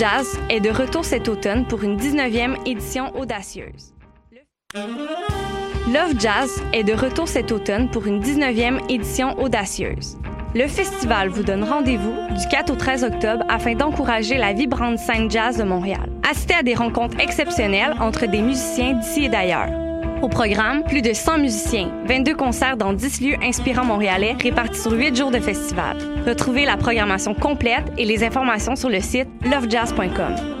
Jazz est de retour cet automne pour une 19e édition audacieuse. Love Jazz est de retour cet automne pour une 19e édition audacieuse. Le festival vous donne rendez-vous du 4 au 13 octobre afin d'encourager la vibrante scène jazz de Montréal. Assistez à des rencontres exceptionnelles entre des musiciens d'ici et d'ailleurs. Au programme, plus de 100 musiciens, 22 concerts dans 10 lieux inspirants montréalais répartis sur 8 jours de festival. Retrouvez la programmation complète et les informations sur le site lovejazz.com.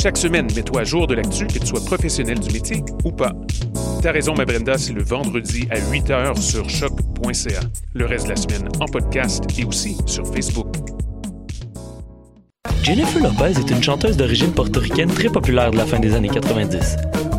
Chaque semaine, mets-toi à jour de l'actu, que tu sois professionnel du métier ou pas. T'as raison, ma Brenda, c'est le vendredi à 8 h sur choc.ca. Le reste de la semaine en podcast et aussi sur Facebook. Jennifer Lopez est une chanteuse d'origine portoricaine très populaire de la fin des années 90.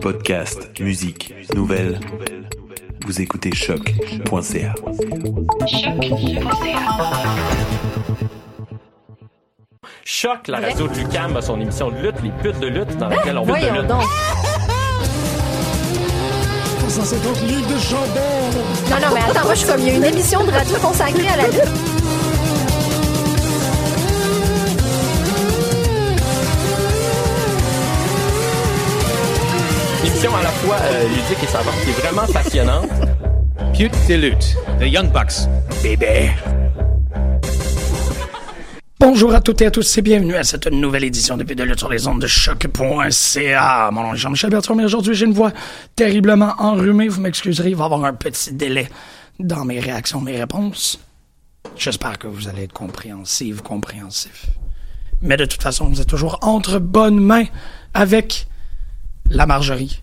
Podcast, musique, nouvelles. Vous écoutez choc.ca. Choc, la radio de Lucam a son émission de lutte, les putes de lutte, dans laquelle on lutte de lutte. donc. 150 livres de chandelle. Non, non, mais attends, moi, je suis comme, il y a une émission de radio consacrée à la lutte. Émission à la fois euh, ludique et savante, qui est vraiment passionnante. Pute de lutte, The Young Bucks. Bébé. Bonjour à toutes et à tous et bienvenue à cette nouvelle édition de de lutte sur les ondes de choc.ca. Mon nom est Jean-Michel Bertrand, mais aujourd'hui j'ai une voix terriblement enrhumée. Vous m'excuserez, il va y avoir un petit délai dans mes réactions, mes réponses. J'espère que vous allez être compréhensive, compréhensif. Mais de toute façon, vous êtes toujours entre bonnes mains avec la Marjorie.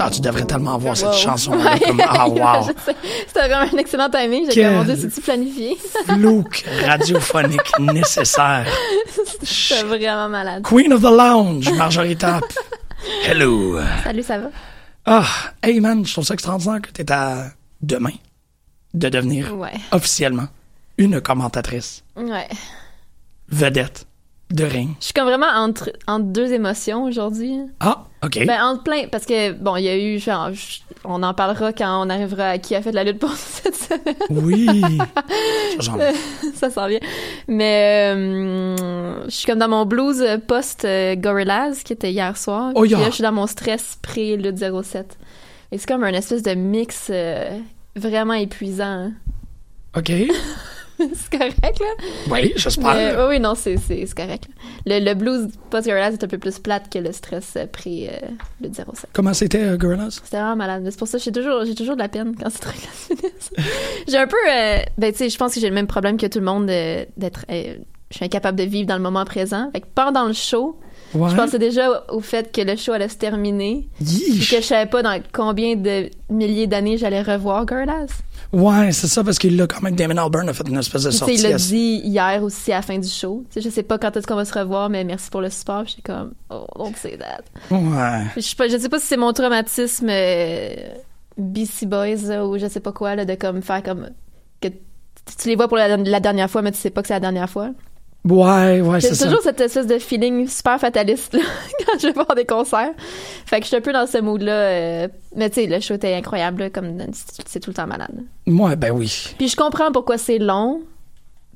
Ah, tu devrais tellement voir cette Wow. chanson. Ouais. Comme, ah, wow. C'était vraiment un excellent timing. J'ai mon Dieu, c'est-tu planifié? Flouk radiophonique nécessaire. C'était vraiment malade. Queen of the Lounge, Marjorie Tapp. Hello. Salut, ça va? Ah, hey man, je trouve ça extraordinaire que t'es à demain de devenir Ouais. officiellement une commentatrice Ouais. vedette de ring. Je suis comme vraiment entre, entre deux émotions aujourd'hui. Ah, ok. Ben, entre plein, parce que, bon, il y a eu, genre, on en parlera quand on arrivera à qui a fait de la lutte pour cette semaine. Oui. Ça, ça sent bien. Mais euh, je suis comme dans mon blues post-Gorillaz qui était hier soir. Oh, Puis yeah. là, je suis dans mon stress pré-lutte 07. Et c'est comme un espèce de mix euh, vraiment épuisant. hein. Ok. c'est correct, là? Oui, j'espère. Oui, oui, non, c'est, c'est, c'est correct. là. Le, le blues post-Gorillaz est un peu plus plate que le stress euh, pré-lutte 07. Comment c'était, euh, Gorillaz? C'était vraiment malade. C'est pour ça que j'ai toujours, j'ai toujours de la peine quand c'est très finissent. j'ai un peu, euh, ben tu sais, je pense que j'ai le même problème que tout le monde euh, d'être, euh, je suis incapable de vivre dans le moment présent. Fait que pendant le show, Ouais. je pensais déjà au fait que le show allait se terminer, Yeesh. que je savais pas dans combien de milliers d'années j'allais revoir Gorillaz. Ouais, c'est ça, parce qu'il l'a quand même, Damon Albarn a fait une espèce de sortie. il l'a dit hier aussi à la fin du show. Tu sais, je sais pas quand est-ce qu'on va se revoir, mais merci pour le support. J'étais comme, oh, don't say that. Ouais. Je sais pas, je sais pas si c'est mon traumatisme euh, BC Boys là, ou je sais pas quoi là, de comme faire comme que tu les vois pour la, la dernière fois mais tu sais pas que c'est la dernière fois. Ouais, ouais, c'est ça. toujours cette espèce de feeling super fataliste là, quand je vais voir des concerts. Fait que je suis un peu dans ce mood-là. euh, mais tu sais, le show était incroyable, là, comme c'est c'est tout le temps malade. Ouais, ben oui. Puis je comprends pourquoi c'est long,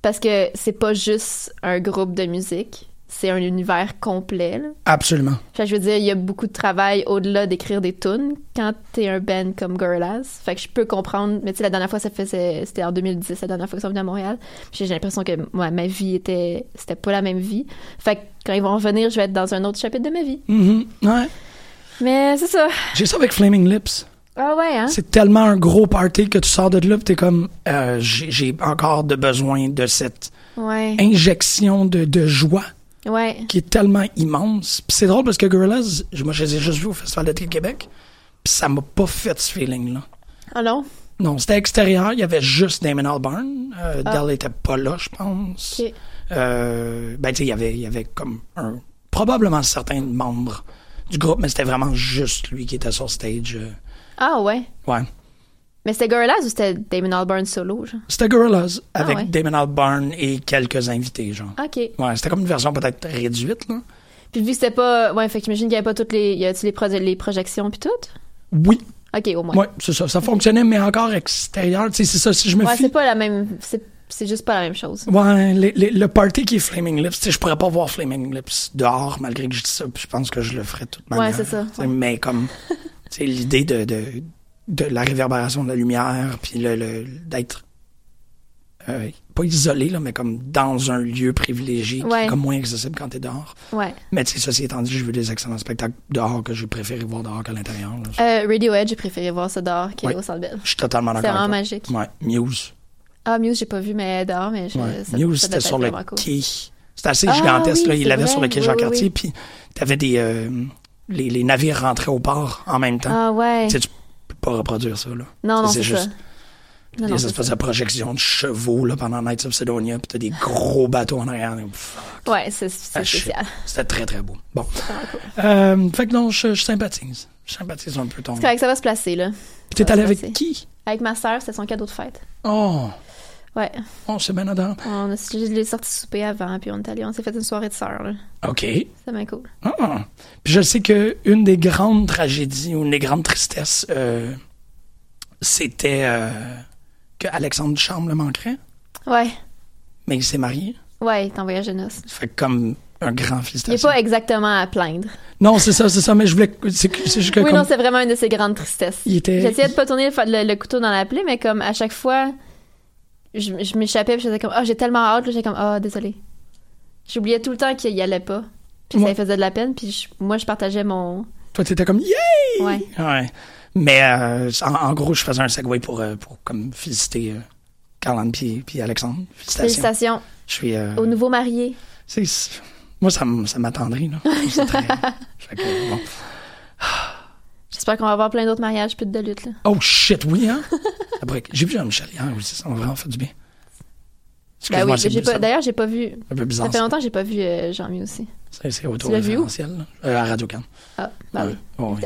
parce que c'est pas juste un groupe de musique, c'est un univers complet. Là. Absolument. Fait que je veux dire, il y a beaucoup de travail au-delà d'écrire des tunes quand t'es un band comme Gorillaz. Fait que je peux comprendre, mais tu sais, la dernière fois, ça faisait, c'était en 2010, la dernière fois qu'ils sont venus à Montréal. J'ai l'impression que moi, ma vie était, c'était pas la même vie. Fait que quand ils vont revenir, je vais être dans un autre chapitre de ma vie. Mhm. Ouais. Mais c'est ça. J'ai ça avec Flaming Lips. Ah ouais, hein? C'est tellement un gros party que tu sors de là t'es comme, euh, j'ai j'ai encore de besoin de cette Ouais. injection de, de joie Ouais. qui est tellement immense. Puis c'est drôle parce que Gorillaz, moi je les ai juste vus au Festival d'été de Québec, puis ça m'a pas fait ce feeling-là. Ah non? Non, c'était extérieur, il y avait juste Damon Albarn. Euh, Ah. Dell était pas là, je pense. Ok. Euh, ben tu sais, il y avait, il y avait comme un, probablement certains membres du groupe, mais c'était vraiment juste lui qui était sur stage. euh, Ah ouais? ouais. Mais c'était Gorillaz ou c'était Damon Albarn solo, genre? C'était Gorillaz avec Ah ouais. Damon Albarn et quelques invités, genre. OK. Ouais, c'était comme une version peut-être réduite, là. Puis vu que c'était pas... Ouais, fait que j'imagine qu'il y avait pas toutes les... Y a-tu les, pro- les projections puis tout? Oui, OK, au moins. ouais, c'est ça. Ça fonctionnait, mais encore extérieur. Tu sais, c'est ça. Si je me Ouais, fie c'est pas la même... C'est c'est juste pas la même chose. Ouais, les- les- le party qui est Flaming Lips, tu je pourrais pas voir Flaming Lips dehors, malgré que je dis ça, puis je pense que je le ferais toute Ouais, manière. c'est ça, Tu ouais. Mais comme, tu sais, l'idée de, de, de la réverbération de la lumière, puis le, le- d'être, euh, pas isolé, là, mais comme dans un lieu privilégié, qui Ouais. est comme moins accessible quand t'es dehors. Ouais. Mais tu sais, ceci étant dit, j'ai vu des excellents spectacles dehors que j'ai préféré voir dehors qu'à l'intérieur. là. Euh, Radiohead, j'ai préféré voir ça dehors Ouais. qu'au Centre Bell. Je suis totalement C'est d'accord. vraiment avec toi. magique. Ouais, Muse. Ah, Muse, j'ai pas vu, mais dehors, mais je, Ouais. ça, Muse, c'était sur le vraiment cool. quai. C'était assez Ah, gigantesque. oui, là. Il c'est l'avait sur le quai Jean-Cartier. oui, Puis t'avais des... euh, les, les navires rentraient au port en même temps. Ah ouais. Tu pas reproduire ça. Là. Non, non, c'est c'est ça. juste Non, non, des c'est espèces ça. de chevaux là, pendant Nights of Sidonia. Puis t'as des gros bateaux en arrière. Pff, Ouais, c'est ah, spécial. C'était très, très beau. Bon. Euh, fait que non, je, je sympathise. Je sympathise un peu ton... C'est correct, ça va se placer, là. Puis t'es ça allé avec se qui? Avec ma sœur, c'était son cadeau de fête. Oh! Ouais. Oh, c'est bien adorable. On a, je l'ai sorti souper avant, puis on est allé, on s'est fait une soirée de sœur, là. OK. C'est bien cool. Ah. Puis je sais que une des grandes tragédies ou une des grandes tristesses, euh, c'était euh, que Alexandre Ducharme le manquerait, Ouais. mais il s'est marié. Ouais, il est en voyage de noces. Fait que comme un grand Il est félicitation. pas exactement à plaindre. Non, c'est ça, c'est ça, mais je voulais. C'est juste que Oui, comme- non, c'est vraiment une de ses grandes tristesses. Il était- J'essayais de pas tourner le, le- le couteau dans la plaie, mais comme à chaque fois, je, je m'échappais, puis j'étais comme, ah, j'ai tellement hâte, j'étais comme, ah, désolé. J'oubliais tout le temps qu'il y allait pas. Puis ça lui faisait de la peine, puis je- moi, je partageais mon. Toi, t'étais comme yay! Ouais. Ouais. Mais euh, en, en gros, je faisais un segway pour, euh, pour comme féliciter euh, Caroline puis, puis Alexandre. Félicitations. Félicitations Je suis. euh, au nouveau marié. c'est- moi, ça, ça m'attendrit, là. C'est très- fait que, bon. J'espère qu'on va avoir plein d'autres mariages, plus de lutte, là. Oh shit, oui, hein? Après, J'ai vu Jean-Michel hier aussi, ça m'a vraiment fait du bien. Ben oui, j'ai pas, d'ailleurs, j'ai pas vu. un peu bizarre. Ça fait longtemps que j'ai pas vu euh, Jean-Mi aussi. C'est c'est autour référentiel, là. Euh, à Radio Can. Ah, bah oui. oui.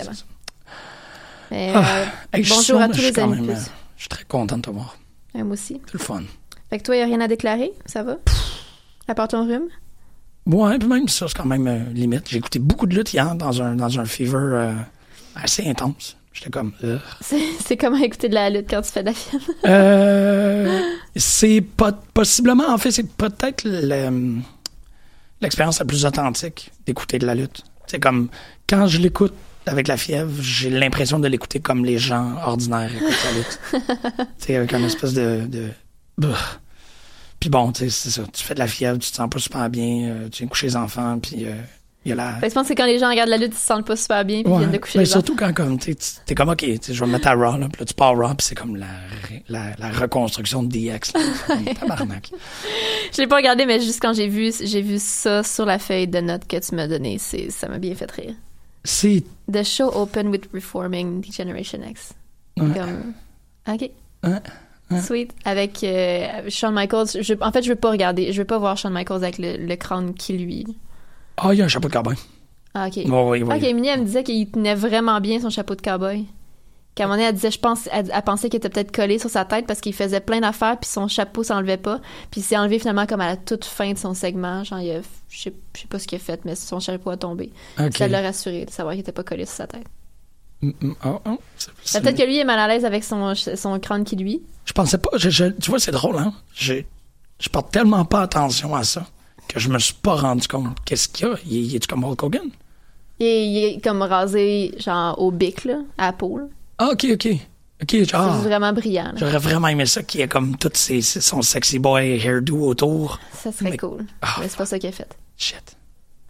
Mais, Ah, euh, Hey, je suis bonjour à tous les amis. même, plus. euh, Je suis très content de te voir. Moi aussi. C'est le fun. Fait que toi, y a rien à déclarer? Ça va? À part ton rhume? Ouais, puis même ça, c'est quand même limite. J'ai écouté beaucoup de lutte hier dans un, dans un fever assez intense. J'étais comme... euh. C'est comment écouter de la lutte quand tu fais de la fièvre? Euh, c'est pas possiblement, en fait, c'est peut-être le- l'expérience la plus authentique d'écouter de la lutte. C'est comme quand je l'écoute avec la fièvre, j'ai l'impression de l'écouter comme les gens ordinaires écoutent la lutte. c'est avec une espèce de, de... Bah. Puis bon, tu sais, c'est ça. Tu fais de la fièvre, tu te sens pas super bien, euh, tu viens coucher les enfants, puis euh, il y a la... Fait que je pense que quand les gens regardent la lutte, ils se sentent pas super bien puis ils viennent de coucher Ben, les surtout quand comme t'es, t'es comme ok, je vais me mettre à Raw là, puis là tu pars Raw, puis c'est comme la, la, la reconstruction de DX. Là. Comme tabarnak. Je l'ai pas regardé, mais juste quand j'ai vu, j'ai vu ça sur la feuille de notes que tu m'as donnée, c'est, ça m'a bien fait rire. C'est The show open with reforming the Generation X. Ouais. Comme, ok. Ouais. Sweet. Avec euh, Shawn Michaels. Je, en fait, je veux pas regarder. Je veux pas voir Shawn Michaels avec le, le crâne qui lui. Ah il y a un chapeau de cowboy. Ah, ok. Bon, oui, oui. Ok, Emilie, elle me disait qu'il tenait vraiment bien son chapeau de cowboy. Qu'à un moment donné, elle disait, je pense, elle, elle pensait qu'il était peut-être collé sur sa tête parce qu'il faisait plein d'affaires puis son chapeau s'enlevait pas. Puis il s'est enlevé finalement comme à la toute fin de son segment. Genre, il a- je sais, je sais pas ce qu'il a fait, mais son chapeau a tombé. Ok. Ça l'a rassuré de savoir qu'il était pas collé sur sa tête. Mm, mm, oh, oh, Ben, c'est- Peut-être que lui est mal à l'aise avec son, son crâne qui lui. Je pensais pas. je- je- tu vois, c'est drôle, hein? Je, je porte tellement pas attention à ça que je me suis pas rendu compte. Qu'est-ce qu'il y a? Il, il est-tu comme Hulk Hogan? Il est, il est comme rasé, genre, au bic, là, à la peau, là. Ah, ok, ok. Ok, genre. C'est vraiment brillant. J'aurais vraiment aimé ça qu'il y ait comme tout ses, son sexy boy hairdo autour. Ça serait Mais- cool. Ah. Mais c'est pas ça qu'il a fait. Shit.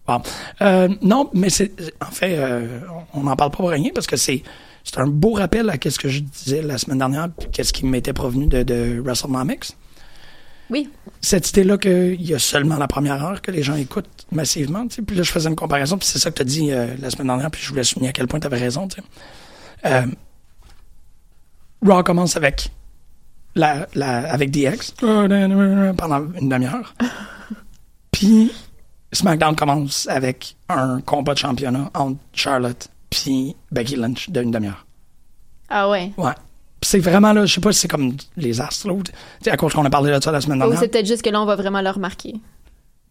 Bon. Euh, non, mais c'est. En fait, euh, on n'en parle pas pour rien parce que c'est. C'est un beau rappel à ce que je disais la semaine dernière, qu'est-ce qui m'était provenu de, de WrestleNomics. Oui. Cette idée-là qu'il y a seulement la première heure que les gens écoutent massivement. Puis là, je faisais une comparaison, puis c'est ça que tu as dit euh, la semaine dernière, puis je voulais souligner à quel point tu avais raison. Euh, Raw commence avec la, la, avec DX pendant une demi-heure. Puis SmackDown commence avec un combat de championnat entre Charlotte puis Becky Lynch d'une demi-heure. Ah ouais. Ouais. C'est vraiment là, je sais pas si c'est comme les astres à cause qu'on a parlé de ça la semaine Ou dernière. c'est peut-être juste que là, on va vraiment le remarquer.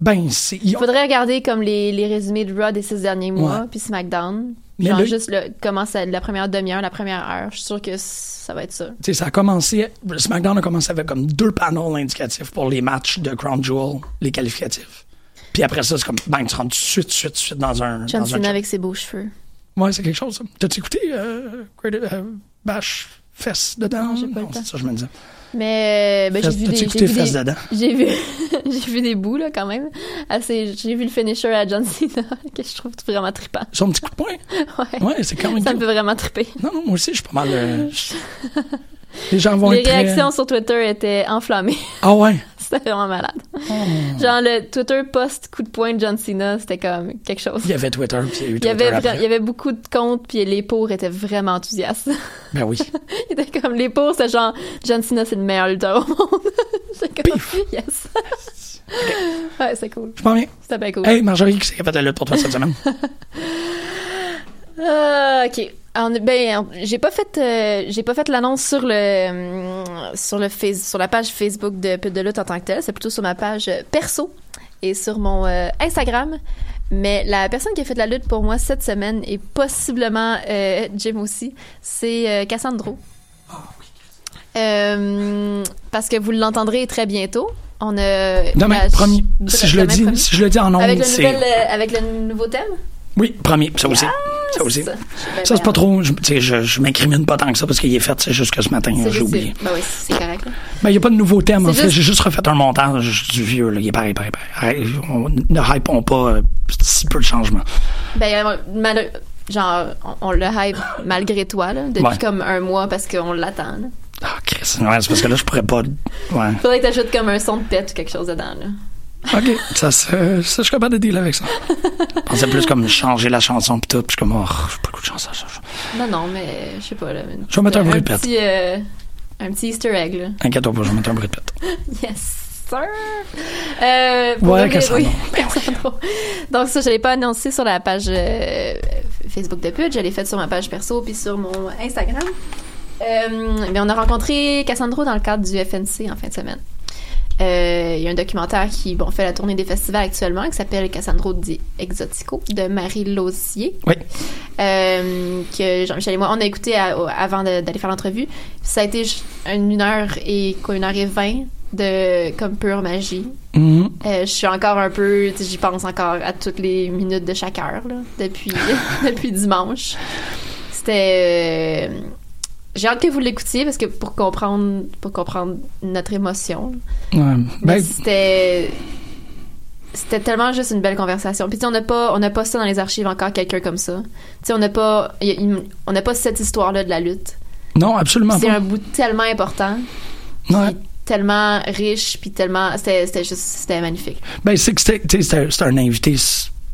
Ben, c'est. Il faudrait regarder comme les, les résumés de Raw des six derniers mois, puis SmackDown. Mais Genre là- juste le, comment ça, la première demi-heure, la première heure. Je suis sûre que ça va être ça. Tu sais, ça a commencé. SmackDown a commencé avec comme deux panels indicatifs pour les matchs de Crown Jewel, les qualificatifs. Puis après ça, c'est comme, bang, tu rentres tout de suite, tout de suite, tout de suite dans un. John Cena avec ses beaux cheveux. Ouais, c'est quelque chose, ça. T'as-tu écouté euh, euh, Bash? Fest dedans? Non, j'ai pas le temps. c'est ça, je me disais. Mais ben, j'ai vu des, j'ai vu des, dedans? j'ai vu, j'ai vu des bouts là quand même. Assez, j'ai vu le finisher à John Cena que je trouve vraiment trippant. Son petit coup de poing? Ouais. Ouais, c'est quand même Ça me fait vraiment tripper. Non, non, moi aussi, je suis pas mal. euh, je- Les gens vont Les être. très- réactions sur Twitter étaient enflammées. Ah ouais? C'était vraiment malade. Oh. Genre le Twitter post coup de poing de John Cena, c'était comme quelque chose. Il y avait Twitter, puis il y a eu Il y, Twitter avait, après. il y avait beaucoup de comptes, puis les pauvres étaient vraiment enthousiastes. Ben oui. Il était comme, les pauvres, c'est genre, John Cena, c'est le meilleur lutteur au monde. J'étais comme, yes. ouais, c'est cool. Je m'en viens. C'était bien cool. Hey, Marjorie, qui c'est a fait la lutte pour toi cette semaine? Euh, ok. On, ben, j'ai pas fait, euh, j'ai pas fait l'annonce sur le, hum, sur le face, sur la page Facebook de Pute de lutte en tant que telle. C'est plutôt sur ma page euh, perso et sur mon euh, Instagram. Mais la personne qui a fait la lutte pour moi cette semaine et possiblement euh, Jim aussi, c'est euh, Cassandro. Euh, parce que vous l'entendrez très bientôt. On a. Non, mais la- promis. Si je le dis, si je le dis en Avec le, nouvel, euh, avec le nouveau thème? Oui, promis. Ça aussi. ça aussi. Ça, Ça, Ben, c'est ben, pas trop. Je, je, je m'incrimine pas tant que ça parce qu'il est fait, c'est juste que ce matin, j'ai oublié. Ben oui, c'est correct. Ben, il n'y a pas de nouveau thème, en C'est fait. juste- J'ai juste refait un montage du vieux, là. Il est pareil, pareil, pareil. On, ne hypons pas euh, si peu de changements. Ben, euh, mal- genre, on, on le hype malgré toi, là, depuis Ouais. comme un mois parce qu'on l'attend. Ah, Chris. Ouais, c'est parce que là, je pourrais pas. Ouais. Faudrait que t'ajoutes comme un son de pète ou quelque chose dedans, là. OK. Ça, ça, ça, je suis capable de deal avec ça. Je pensais plus comme changer la chanson pis tout. Puis je suis comme, oh, j'ai pas le goût de chanson. ça, ça. Non, non, mais je sais pas, là. Je vais mettre un bruit de pète. euh, un petit easter egg, là. Inquiète-toi pas, je vais mettre un bruit de pète. Yes, sir! Euh, pour Ouais, revenir- Cassandro. oui. Donc ça, je l'ai pas annoncé sur la page euh, Facebook de Pud, je l'ai fait sur ma page perso puis sur mon Instagram. Euh, mais on a rencontré Cassandro dans le cadre du FNC en fin de semaine. Euh, Il y a un documentaire qui bon, fait la tournée des festivals actuellement qui s'appelle Cassandro di Exotico de Marie Lausier. Oui. Euh, que Jean-Michel et moi, on a écouté à- avant d'aller faire l'entrevue. Ça a été une, heure et quoi, une heure et vingt de comme pure magie. Mhm. Euh, je suis encore un peu, j'y pense encore à toutes les minutes de chaque heure là, depuis depuis dimanche. C'était, euh, j'ai hâte que vous l'écoutiez parce que pour comprendre pour comprendre notre émotion. Ouais. Ben, c'était c'était tellement juste une belle conversation. Puis tu sais, on n'a pas on n'a pas ça dans les archives encore quelqu'un comme ça. Tu sais, on n'a pas y a une- on n'a pas cette histoire là de la lutte. non, absolument C'est un bout tellement important, Ouais. tellement riche, puis tellement c'était juste c'était magnifique. Ben, c'est que c'était, un invité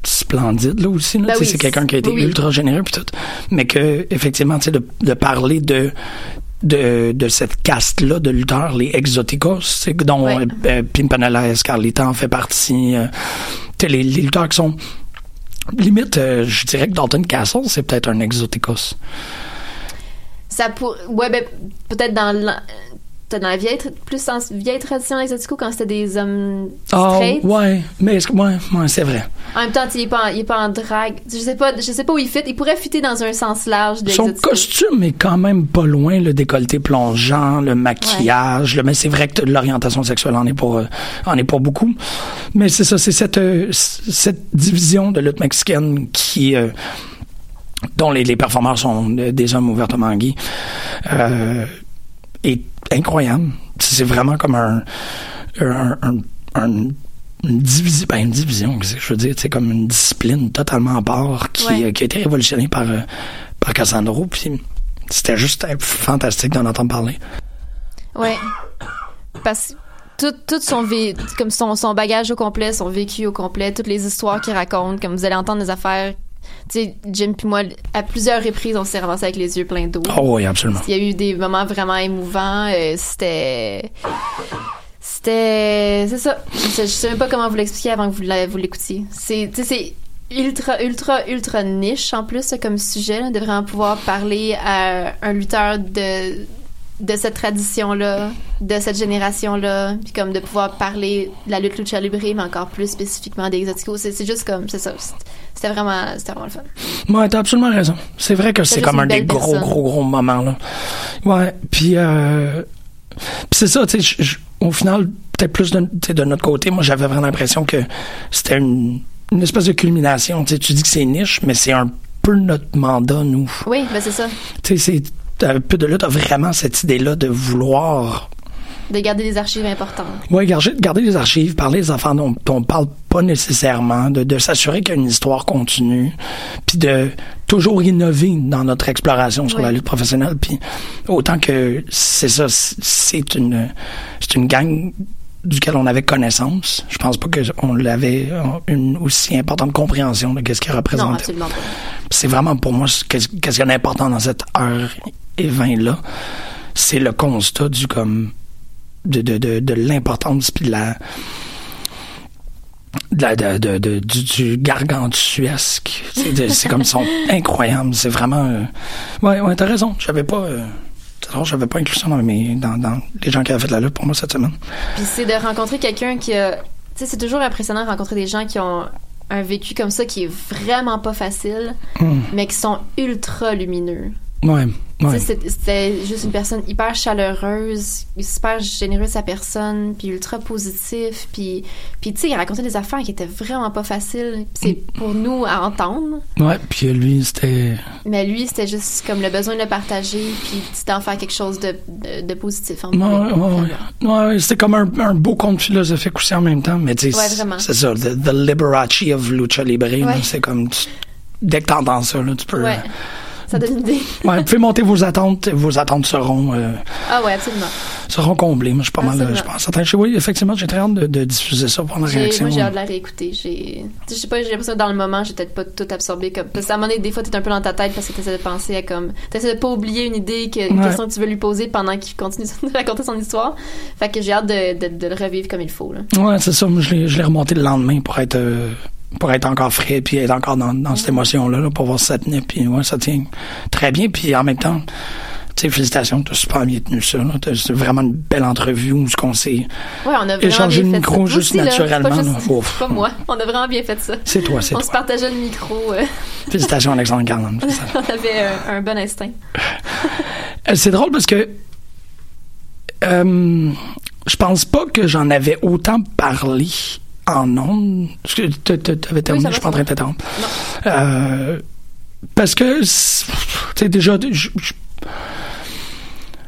splendide, là, aussi, là. Ben oui, c'est quelqu'un qui a été oui, ultra généreux, puis tout. Mais que, effectivement, tu sais, de, de parler de, de, de cette caste-là de lutteurs, les exoticos, dont Ouais. euh, euh, Pimpinella Escarlita en fait partie. euh, tu sais, les, les lutteurs qui sont. Limite, euh, je dirais que Dalton Castle, c'est peut-être un exoticos. Ça pour, ouais, ben, peut-être dans la, dans la vieille, plus en vieille tradition exotico quand c'était des hommes Ah, straight? ouais, mais est-ce que- ouais, ouais, c'est vrai. En même temps, il est pas, en- il est pas en drague. Je sais pas, je sais pas où il fit. Il pourrait fitter dans un sens large de Son costume est quand même pas loin, le décolleté plongeant, le maquillage, le- mais c'est vrai que l'orientation sexuelle en est pas, euh, en est pas beaucoup. Mais c'est ça, c'est cette, euh, cette division de lutte mexicaine qui, euh, dont les, les performeurs sont des hommes ouvertement gays, euh, est incroyable. C'est vraiment comme un, un, un- un- une division, ben une division, je veux dire, c'est comme une discipline totalement à part qui, Ouais. euh, qui a été révolutionnée par, euh, par Cassandro, puis c'était juste fantastique d'en entendre parler. Ouais. Parce que tout, tout son, comme son, son bagage au complet, son vécu au complet, toutes les histoires qu'il raconte, comme vous allez entendre des affaires. Tu sais, Jim puis moi, à plusieurs reprises, on s'est ramassé avec les yeux pleins d'eau. Oh oui, absolument. Il y a eu des moments vraiment émouvants. euh, c'était. C'était. C'est ça. Je sais, je sais même pas comment vous l'expliquer avant que vous l'écoutiez. C'est. Tu sais, c'est ultra, ultra, ultra niche en plus comme sujet, là, de vraiment pouvoir parler à un lutteur de de cette tradition-là, de cette génération-là, puis comme de pouvoir parler de la lutte lucha libre, mais encore plus spécifiquement des exoticos. C'est juste comme, c'est ça. C'était vraiment, vraiment le fun. Ouais, t'as absolument raison. C'est vrai que c'est comme un des gros, personne. gros, gros moments, là. Ouais, puis euh, puis c'est ça, tu sais, au final, peut-être plus de, de notre côté, moi, j'avais vraiment l'impression que c'était une, une espèce de culmination. Tu sais, tu dis que c'est niche, mais c'est un peu notre mandat, nous. Oui, ben c'est ça. Tu sais, c'est un peu de là, t'as vraiment cette idée-là de vouloir De garder des archives importantes. Oui, garder, garder les archives, parler des enfants dont, dont on parle pas nécessairement, de, de s'assurer qu'il y a une histoire continue, puis de toujours innover dans notre exploration sur la lutte professionnelle. Puis autant que c'est ça, c'est- une c'est une gang duquel on avait connaissance. Je pense pas qu'on avait une aussi importante compréhension de ce qu'il Non, représentait. absolument pas. C'est vraiment pour moi ce qu'est-ce qu'est-ce qu'il y a d'important dans cette heure et vingt là, c'est le constat du comme de de de, de l'importance puis de la de, de, du, du gargantuesque. C'est comme ils sont incroyables. C'est vraiment. euh, Ouais, ouais, t'as raison. J'avais pas. euh, j'avais pas inclus ça dans, mes, dans, dans les gens qui avaient fait la lutte pour moi cette semaine. Puis c'est de rencontrer quelqu'un qui a. Tu sais, c'est toujours impressionnant de rencontrer des gens qui ont un vécu comme ça qui est vraiment pas facile, Hmm. mais qui sont ultra lumineux. Ouais, C'était juste une personne hyper chaleureuse, super généreuse sa personne, puis ultra positif, puis puis tu sais, il racontait des affaires qui étaient vraiment pas faciles. C'est pour nous à entendre, Ouais, puis lui, c'était. mais lui c'était juste comme le besoin de le partager, puis d'en faire quelque chose de, de, de positif. En Ouais, c'était comme un, un beau conte philosophique aussi en même temps, mais tu sais, c'est- ça, the, the Liberace of Lucha Libre, c'est comme, tu- dès que t'entends ça, là, tu peux... ça donne une idée. Ouais, vous pouvez monter vos attentes, vos attentes seront, euh, Ah ouais, absolument. seront comblées. Moi, je suis pas mal, Absolument. je pense. Attends, oui, effectivement, j'ai très hâte de, de diffuser ça pour la réaction. Moi, j'ai hâte de la réécouter. J'ai, je sais pas, j'ai l'impression que dans le moment, j'ai peut-être pas tout absorbé comme. Parce qu'à un moment donné, des fois, t'es un peu dans ta tête parce que t'essaies de penser à comme. T'essaies de pas oublier une idée, que, une Ouais. question que tu veux lui poser pendant qu'il continue de raconter son histoire. Fait que j'ai hâte de, de, de le revivre comme il faut, là. Ouais, c'est ça. Moi, je l'ai, je l'ai remonté le lendemain pour être, euh, pour être encore frais, puis être encore dans, dans cette émotion-là, là, pour voir si ça tenait. Puis ouais, ça tient très bien. Puis en même temps, tu sais, félicitations, t'as super bien tenu ça. C'est vraiment une belle entrevue où ce qu'on s'est... Ouais, on bien le fait micro juste aussi, là, naturellement, Pas, juste- là. Pas moi. On a vraiment bien fait ça. C'est toi, c'est On toi. se partageait le micro. euh, Félicitations, Alexandre Garland. on avait un, un bon instinct. Euh, C'est drôle parce que euh, je pense pas que j'en avais autant parlé en ondes. Tu avais terminé, va, je suis pas en train de ça t'attendre. Euh, parce que, tu sais, déjà, je- je-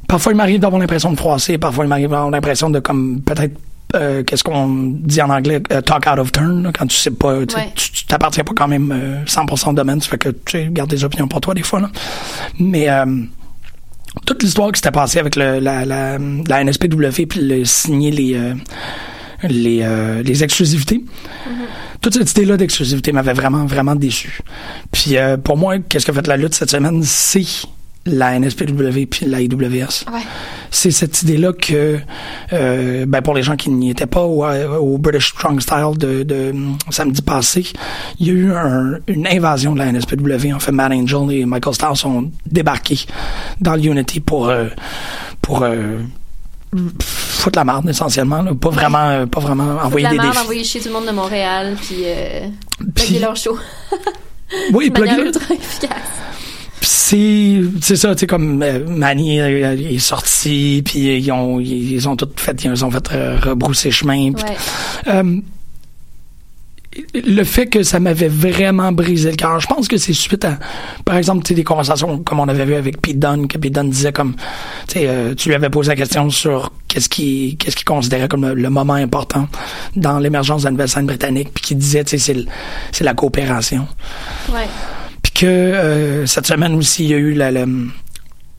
parfois il m'arrive d'avoir l'impression de froisser, parfois il m'arrive d'avoir l'impression de, comme, peut-être, euh, qu'est-ce qu'on dit en anglais, euh, talk out of turn, là, quand tu sais pas, tu Ouais. t'appartiens pas quand même euh, 100% au domaine, ça fait que tu gardes des opinions pour toi des fois, là. Mais, euh, toute l'histoire qui s'était passée avec le, la, la, la NSPW puis le signer les euh, les, euh, les exclusivités. Toute cette idée-là d'exclusivité m'avait vraiment, vraiment déçu. Puis euh, pour moi, qu'est-ce que fait la lutte cette semaine, c'est la NSPW puis la IWS. Ouais. C'est cette idée-là que, euh, ben pour les gens qui n'y étaient pas au, au British Strong Style de, de hum, samedi passé, il y a eu un- une invasion de la NSPW. En fait, Matt Angel et Michael Styles sont débarqués dans l'Unity pour euh, pour euh, foutre la marde essentiellement, là. pas vraiment euh, pas vraiment Faut de envoyer la des merde, défis. envoyer chez tout le monde de Montréal, puis euh, Puis- leur show. Oui, plugger- ultra efficace. C'est c'est ça tu sais comme euh, Manny euh, est sorti puis ils ont ils ont tout fait ils ont fait euh, rebrousser chemin Ouais. Le fait que ça m'avait vraiment brisé le cœur, je pense que c'est suite à, par exemple, tu sais, des conversations comme on avait vu avec Pete Dunne, que Pete Dunne disait comme, tu sais, euh, tu lui avais posé la question sur qu'est-ce qu'il qu'est-ce qu'il considérait comme le, le moment important dans l'émergence de la nouvelle scène britannique, puis qu'il disait, tu sais, c'est la coopération. Ouais. Puis que euh, cette semaine aussi, il y a eu la, la-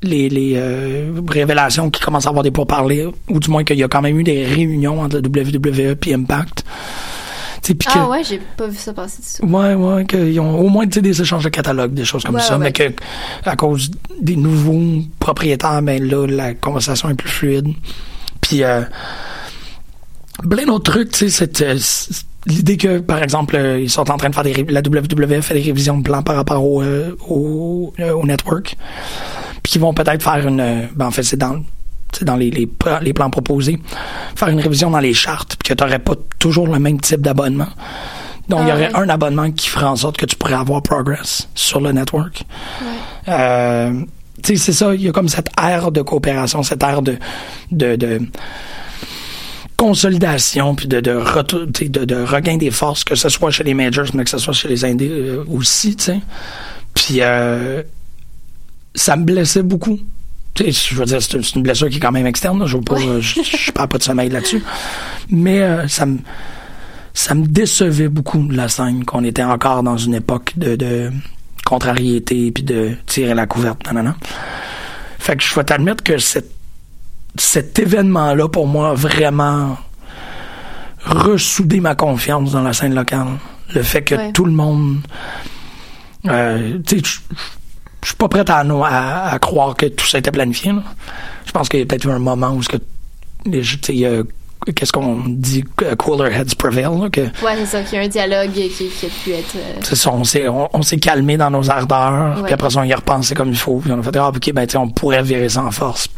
les, les euh, révélations qui commencent à avoir des pourparlers, ou du moins qu'il y a quand même eu des réunions entre la WWE et Impact. Que- Ah ouais, j'ai pas vu ça passer dessus. Ouais, ouais, qu'ils ont au moins des échanges de catalogues, des choses comme Ouais, ça, ouais, mais que à cause des nouveaux propriétaires, ben là, la conversation est plus fluide. Puis euh, plein d'autres trucs, tu sais, cette, euh, l'idée que, par exemple, euh, ils sont en train de faire des la WWF fait des révisions de plan par rapport au, euh, au, euh, au network, puis qu'ils vont peut-être faire une, ben en fait c'est dans c'est dans les, les, pla- les plans proposés, faire une révision dans les chartes, puis que tu n'aurais pas toujours le même type d'abonnement. Donc, il y Ah aurait ouais. un abonnement qui ferait en sorte que tu pourrais avoir Progress sur le network. Euh, tu sais, c'est ça, il y a comme cette ère de coopération, cette ère de, de, de consolidation, puis de, de, retour- de, de regain des forces, que ce soit chez les majors, mais que ce soit chez les indés euh, aussi, tu sais. Puis, euh, ça me blessait beaucoup. Je veux dire, c'est une, blessure qui est quand même externe. Je je parle pas de sommeil là-dessus. Mais euh, ça me ça me décevait beaucoup la scène qu'on était encore dans une époque de, de contrariété puis de tirer la couverte. Fait que je vais t'admettre que cet, cet événement-là, pour moi, a vraiment ressoudé ma confiance dans la scène locale. Le fait que Ouais. tout le monde. Euh, tu sais, je- suis pas prêt à, à, à croire que tout ça était planifié. là. Je pense qu'il y a peut-être eu un moment où ce que les, a- qu'est-ce qu'on dit euh, cooler heads prevail là, que Ouais, c'est ça, qu'il y a un dialogue qui, qui a pu être. euh, c'est ça, on s'est on, on s'est calmé dans nos ardeurs Ouais. puis après ça on y a repensé comme il faut puis on a fait ah ok ben tu on pourrait virer ça en force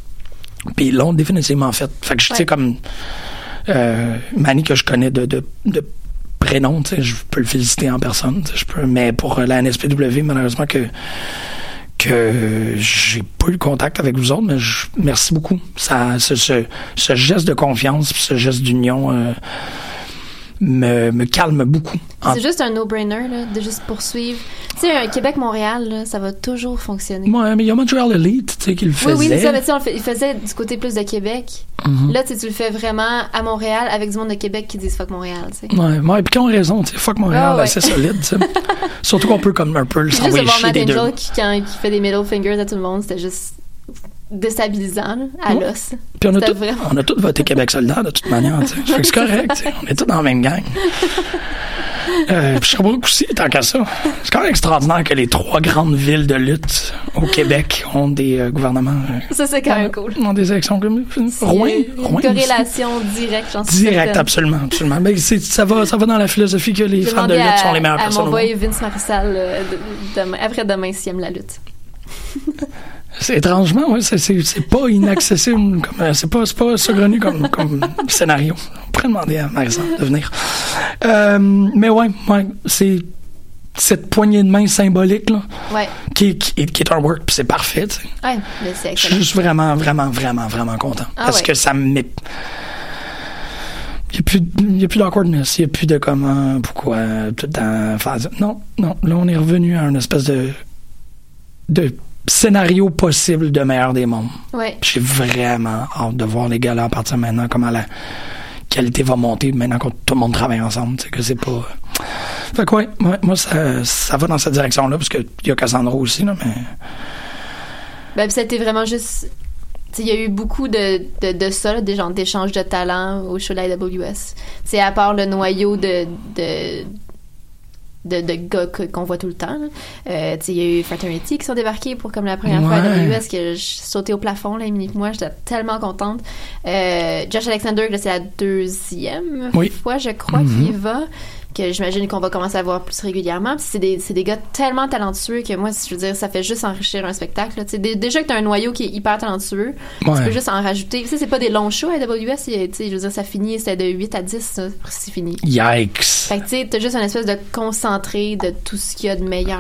puis ils l'ont définitivement fait fait que je tu sais Ouais. comme euh, Manny que je connais de, de, de prénom tu sais je peux le féliciter en personne je peux mais pour euh, la NSPW malheureusement que que j'ai pas eu contact avec vous autres, mais je, merci beaucoup. Ça, ce, ce, ce geste de confiance, ce geste d'union euh, me, me calme beaucoup. En- C'est juste un no-brainer, de juste poursuivre. Tu sais, Québec-Montréal, ça va toujours fonctionner. Ouais, mais il y a Montreal Elite, tu sais, qui le Oui, faisait. oui, c'est ça, mais tu sais, il faisait du côté plus de Québec. Mhm. Là, tu le fais vraiment à Montréal avec du monde de Québec qui disent fuck Montréal, tu sais. Ouais, ouais, puis qui ont raison, tu sais, fuck Montréal, Ah ouais. c'est solide, tu sais. Surtout qu'on peut comme un peu le juste s'envoyer voir chier Matt des deux. Angel qui, quand, qui fait des middle fingers à tout le monde, c'était juste déstabilisant, là, à Ouais. l'os. Puis on a, tout, vraiment- on a tous voté Québec solidaire de toute manière, c'est correct. On est tous dans la même gang. Euh, puis Sherbrooke aussi, tant qu'à ça. C'est quand même extraordinaire que les trois grandes villes de lutte au Québec ont des euh, gouvernements. euh, Ça, c'est quand même cool. ont des élections comme Rouen, une Rouen aussi. corrélation directe, j'en suis Direct, certaine. absolument, absolument. C'est- ça va, ça va dans la philosophie que les fans de lutte à- sont les meilleures à personnes. boy monde. Vince Marissal euh, de- demain- après demain s'il aime la lutte. C'est étrangement, ouais, c'est, pas inaccessible, comme, euh, c'est pas, c'est pas saugrenu comme, comme scénario. On pourrait demander à Marissa de venir. Euh, mais ouais, ouais, c'est cette poignée de main symbolique, là, Ouais, qui, est- qui, est- qui est un work, puis c'est parfait, tu sais. ouais, mais c'est Je suis vraiment, vraiment, vraiment, vraiment content. Ah parce ouais. que ça me. Il n'y a plus, d'awkwardness, il n'y a plus de comment, pourquoi, tout faire ça. Non, non, là, on est revenu à une espèce de, de scénario possible de meilleur des mondes. Ouais. J'ai vraiment hâte de voir les gars là à partir de maintenant, comment la qualité va monter maintenant que tout le monde travaille ensemble, sais, que c'est pas. Fait que ouais, ouais, moi, ça, ça va dans cette direction-là, parce qu'il y a Cassandra aussi, là, mais. Ben, c'était vraiment juste. Il y a eu beaucoup de, de, de ça, là, des genres d'échanges de talents au show de la AWS. C'est à part le noyau de, de, de, de gars que- qu'on voit tout le temps. Euh, tu sais, il y a eu Fraternity qui sont débarqués pour comme la première fois à. WS que je sautais au plafond là, minute moi, j'étais tellement contente. Euh, Josh Alexander, c'est la deuxième Oui. fois, je crois, Mhm. qu'il va que j'imagine qu'on va commencer à voir plus régulièrement. Puis c'est des, c'est des gars tellement talentueux que moi, je veux dire, ça fait juste enrichir un spectacle. là. Tu sais, dé- déjà que t'as un noyau qui est hyper talentueux, tu Ouais. peux juste en rajouter. Tu sais, c'est pas des longs shows à AWS. Tu je veux dire, ça finit, c'était de 8 à 10, ça, c'est fini. Yikes. Fait que tu sais, t'as juste un espèce de concentré de tout ce qu'il y a de meilleur.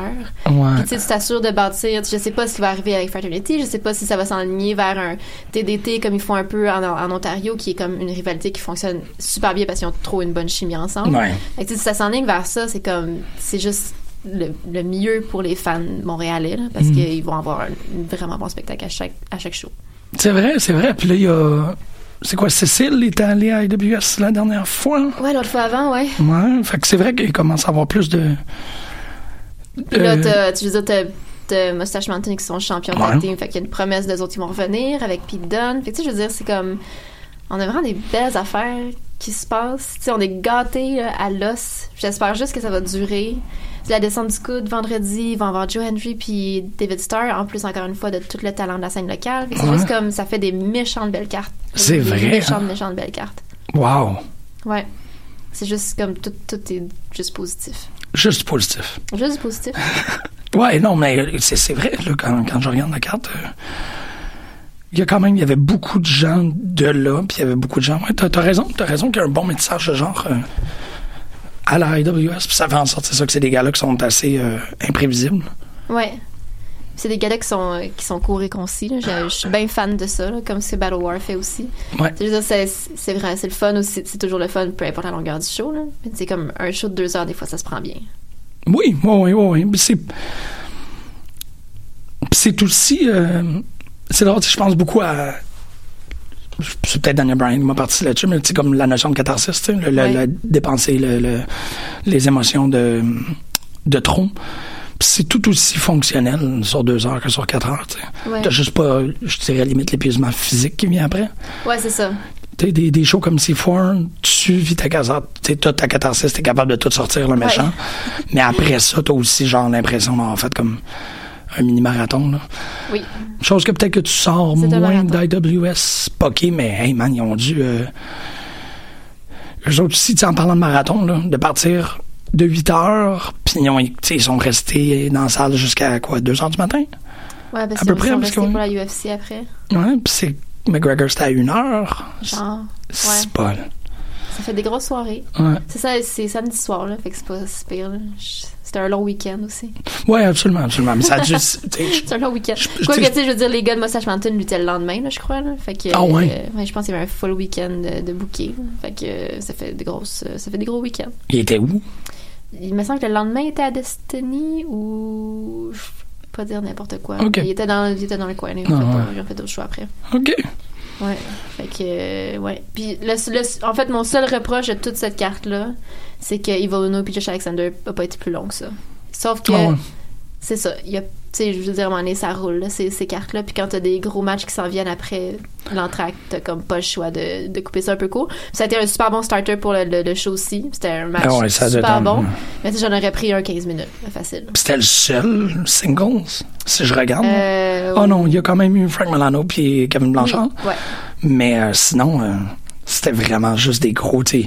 Ouais. Puis tu tu t'assures de bâtir. Je sais pas ce qui va arriver avec Fraternity. Je sais pas si ça va s'enligner vers un TDT comme ils font un peu en, en Ontario, qui est comme une rivalité qui fonctionne super bien parce qu'ils ont trop une bonne chimie ensemble. Ouais. Fait que, tu sais, si ça s'enligne vers ça, c'est comme, c'est juste le, le mieux pour les fans montréalais, là, parce Mhm. qu'ils vont avoir un, vraiment bon spectacle à chaque, à chaque show. C'est vrai, c'est vrai. Puis là, il y a. C'est quoi, Cécile est allée à AWS la dernière fois? Ouais, l'autre fois avant, ouais. Ouais. Fait que c'est vrai qu'il commence à avoir plus de. Puis là, Euh, tu veux dire, t'as, t'as Mustache Mountain qui sont champions Ouais. tag team. Fait qu'il y a une promesse d'eux autres qui vont revenir avec Pete Dunne. Fait que tu sais, je veux dire, c'est comme. On a vraiment des belles affaires qui se passent. Tu sais, on est gâtés là, à l'os. J'espère juste que ça va durer. La descente du coude vendredi. Ils vont avoir Joe Henry puis David Starr. En plus, encore une fois, de tout le talent de la scène locale. C'est Ouais. juste comme ça fait des méchantes belles cartes. C'est Des vrai, Méchantes, hein? méchantes belles cartes. Wow. Ouais. C'est juste comme tout, tout est juste positif. Juste positif. Juste positif. Ouais, non, mais c'est c'est vrai, là, quand, quand je regarde la carte, euh, il y a quand même, il y avait beaucoup de gens de là, puis il y avait beaucoup de gens. Ouais, t'as as raison, t'as raison qu'il y a un bon métissage de genre euh, à la IWS, puis ça fait en sorte, c'est ça, que c'est des gars-là qui sont assez euh, imprévisibles. Ouais. C'est des gars qui sont, euh, qui sont courts et concis. là. Je, suis bien fan de ça, là, comme ce que Battle War fait aussi. Ouais. C'est, c'est vrai, c'est le fun aussi. C'est toujours le fun, peu importe la longueur du show. Là. C'est comme un show de deux heures, des fois, ça se prend bien. Oui, oui, oui, oui. Puis C'est, c'est aussi, c'est drôle, tu sais, je pense beaucoup à, c'est peut-être Daniel Bryan qui m'a parti là-dessus, mais tu sais, comme la notion de catharsis, tu sais, le, le- Ouais. le dépenser le, le- les émotions de, de trop. Puis c'est tout aussi fonctionnel sur deux heures que sur quatre heures, tu sais. Ouais. T'as juste pas, je dirais, limite l'épuisement physique qui vient après. Ouais, c'est ça. Tu sais, des, des shows comme C4, tu vis ta catharsis, t'as ta catharsis, t'es capable de tout sortir le méchant. Mais après ça, t'as aussi genre l'impression d'avoir fait comme un mini-marathon, là. Oui. Chose que peut-être que tu sors moins d'IWS poké, mais hey man, ils ont dû. Euh... Eux autres aussi, en parlant de marathon, là, de partir de 8 heures, puis ils, ils sont restés dans la salle jusqu'à quoi, 2 heures du matin? Ouais, parce À peu sont près, parce restés que- pour la UFC après. Ouais, puis c'est. McGregor, c'était à 1 heure. Genre. C'est Ouais. pas. Ça fait des grosses soirées. Ouais. C'est ça, c'est samedi soir, là. Fait que c'est pas si pire, là. Je- C'était un long week-end aussi. Ouais, absolument, absolument. Mais ça a juste. tu sais, C'est un long week-end. je- Quoi que, tu sais, je veux dire, les gars de Mustache Mountain luttaient le lendemain, là, je crois, là. Fait que. Ah ouais? euh, ouais, je pense qu'il y avait un full week-end de, de là. Fait que euh, ça fait des grosses, euh, ça fait des gros week-ends. Il était où? Il me semble que le lendemain était à Destiny ou. Je peux pas dire n'importe quoi. Il était dans, il était dans le coin. Ils Ah, ont fait, ouais. ils ont fait d'autres choix après. OK. Ouais. Fait que, euh, ouais. Puis, le, le- en fait, mon seul reproche de toute cette carte-là, c'est que Evil Uno et Josh Alexander n'a pas été plus long que ça. Sauf que, Ah ouais. c'est ça. Il y a, tu sais, je veux dire, à un moment donné, ça roule, là, ces, ces cartes-là. Puis quand t'as des gros matchs qui s'en viennent après l'entracte, t'as comme pas le choix de, de couper ça un peu court. Puis ça a été un super bon starter pour le, le- le show aussi. C'était un match Ah ouais, super bon. Mais j'en aurais pris un 15 minutes, facile. C'était le seul singles, si je regarde. Euh, oh non, il y a quand même eu Frank Milano puis Kevin oui, Blanchard. ouais. Mais euh, sinon, euh, c'était vraiment juste des gros, tu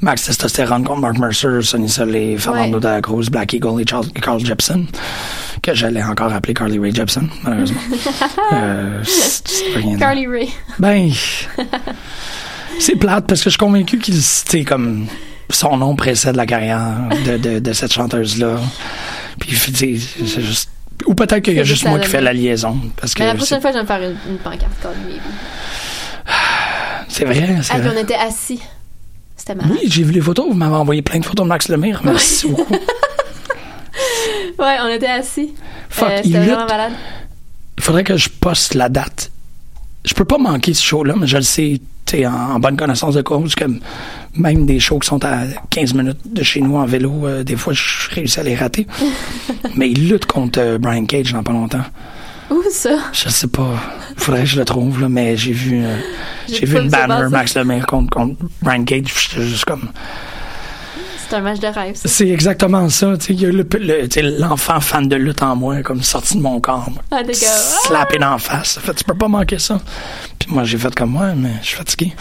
Max Testosterone contre Mark Mercer, Sonny Soleil, Fernando Ouais. de la Cruz, Black Eagle et Charles, Carl Jepson, que j'allais encore appeler Carly Ray Jepson, malheureusement. euh, Carly Ray. Ben, c'est plate parce que je suis convaincu qu'il, c'est comme son nom précède la carrière de, de, de cette chanteuse-là. Puis, tu sais, c'est juste. Ou peut-être qu'il y a juste moi qui fais la liaison. Parce que Mais la prochaine fois, je vais me faire une, une pancarte Maybe. c'est vrai, c'est Ah, vrai. on était assis. C'était marrant. Oui, j'ai vu les photos. Vous m'avez envoyé plein de photos de Max Lemire. Merci beaucoup. Ouais, on était assis. Fuck, Euh, il C'était lutte. vraiment malade. Il faudrait que je poste la date. Je peux pas manquer ce show-là, mais je le sais en, en bonne connaissance de cause que même des shows qui sont à 15 minutes de chez nous en vélo, euh, des fois, je réussis à les rater. mais il lutte contre euh, Brian Cage dans pas longtemps. Où ça? Je sais pas. Faudrait que je le trouve, là, mais j'ai vu, euh, J'ai vu une banner. Max Lemire contre, contre Brian Cage. J'étais juste comme, C'est un match de rêve. C'est exactement ça. Il y a le- le- l'enfant fan de lutte en moi, comme sorti de mon corps. Ah, t'es ah! Slappé d'en face. Fait, tu peux pas manquer ça. Puis moi, j'ai fait comme moi, mais je suis fatigué.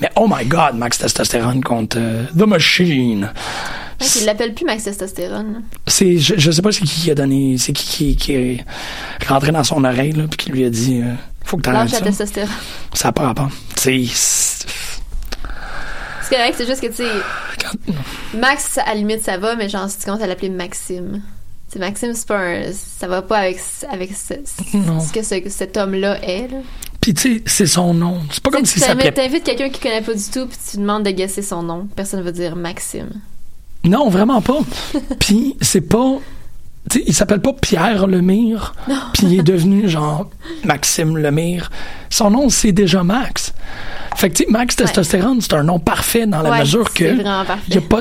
Mais oh my god, Max Testostérone contre euh, The Machine. Ouais, il l'appelle plus Max Testostérone. C'est, je, je sais pas c'est qui qui a donné, c'est qui qui, qui est rentré dans son oreille, là, puis qui lui a dit, euh, faut que t'arrêtes ça. testostérone. Ça n'a pas rapport. C'est- C'est correct, c'est juste que, tu sais, Max, à la limite, ça va, mais genre, si tu commences à l'appeler Maxime. Sais, Maxime, c'est pas un- Ça va pas avec, avec ce, ce que ce- cet homme-là est, là. Puis tu sais, c'est son nom. C'est pas comme tu s'appelait t'invites quelqu'un qui connaît pas du tout, puis tu demandes de guesser son nom. Personne va dire Maxime. Non, vraiment pas. Puis c'est pas. Il s'appelle pas Pierre Lemire. Puis il est devenu genre Maxime Lemire. Son nom, c'est déjà Max. Fait que Max Testostérone, c'est un nom parfait dans la Ouais, mesure que. parfait. Y a pas.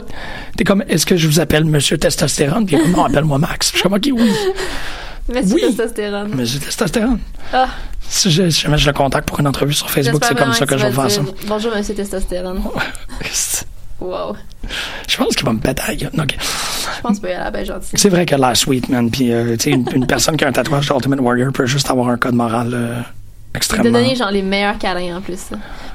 T'es comme, est-ce que je vous appelle Monsieur Testostérone? Puis il non, appelle-moi Max. Je suis comme, ok, oui, Monsieur Oui. Testostérone. Monsieur Testostérone. Ah, Si je, jamais je le contacte pour une entrevue sur Facebook, c'est comme ça que tu je vais faire ça. Bonjour, Monsieur Testostérone. Wow. Je pense qu'il va me péter la gueule. Je pense pas, il a l'air bien gentil. C'est vrai a l'air sweet, man. Puis, euh, tu sais, une, une personne qui a un tatouage d'Ultimate Warrior peut juste avoir un code moral euh, De extrêmement. donner, genre, les meilleurs câlins, en plus.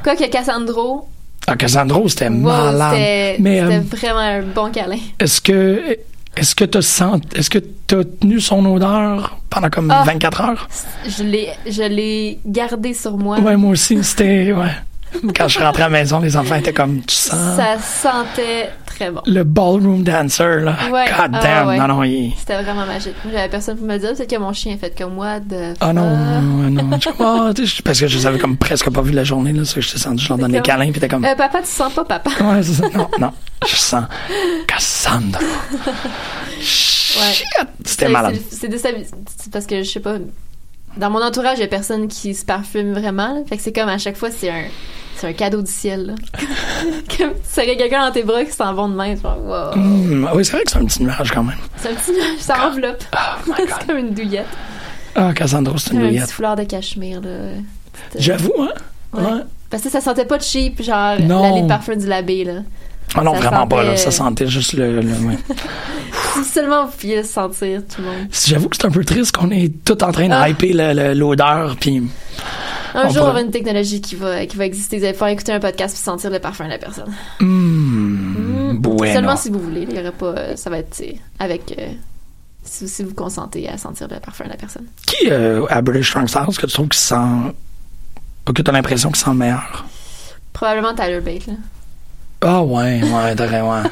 Quoi que Cassandro, Ah, Cassandro, c'était wow, malade. c'était Mais c'était euh, vraiment un bon câlin. est-ce que est-ce que t'as sent, est-ce que t'as tenu son odeur pendant comme Ah. 24 heures? Je l'ai, je l'ai gardé sur moi. Ouais, moi aussi. C'était ouais. Quand je suis rentré à la maison, les enfants étaient comme tu sens? Ça sentait très bon. le ballroom dancer là. Ouais. God Ah, damn, ouais. non non, il... C'était vraiment magique. Moi, j'avais personne pour me dire. C'est que mon chien a fait comme moi de. Ah non, non, non. Je sais, parce que je les avais comme presque pas vu la journée, là. Je t'ai senti, je leur donne des câlins, puis t'es comme, Euh, papa, tu sens pas papa? ouais, c'est ça. Non, non. Je sens Cassandra. Shit. C'était C'est- malade. c'est- C'est déstabil- c'est parce que je sais pas. Dans mon entourage, il y a personne qui se parfume vraiment. là. Fait que c'est comme à chaque fois, c'est un. C'est un cadeau du ciel. Là. comme tu serais quelqu'un dans tes bras qui sent bon de main. Genre, wow. Hum, oui, c'est vrai que c'est un petit nuage quand même. C'est un petit. Ça enveloppe. Oh my c'est comme une douillette. Ah, Cassandra, c'est une un douillette. petit foulard de cachemire. Là. C'était- J'avoue, hein? Ouais. Ouais. Parce que ça sentait pas cheap, genre Non. l'allée de parfum du labé. Là. Ah non, Ça vraiment pas, là. Ça sentait juste le. Si seulement vous pouviez sentir, tout le monde. J'avoue que c'est un peu triste qu'on est tout en train de Ah. hyper l'odeur, puis. Un On jour, pourrait- aura une technologie qui va, qui va exister. Vous allez pouvoir écouter un podcast puis sentir le parfum de la personne. Bueno. Seulement si vous voulez. Il y aura pas, euh, ça va être tu avec. euh, si, si vous consentez à sentir le parfum de la personne. Qui, euh, à British Strong Styles, que tu trouves qu'il sent. que t'as l'impression qu'il sent le meilleur? Probablement Tyler Bate. Là. Ah ouais, ouais, t'as ouais.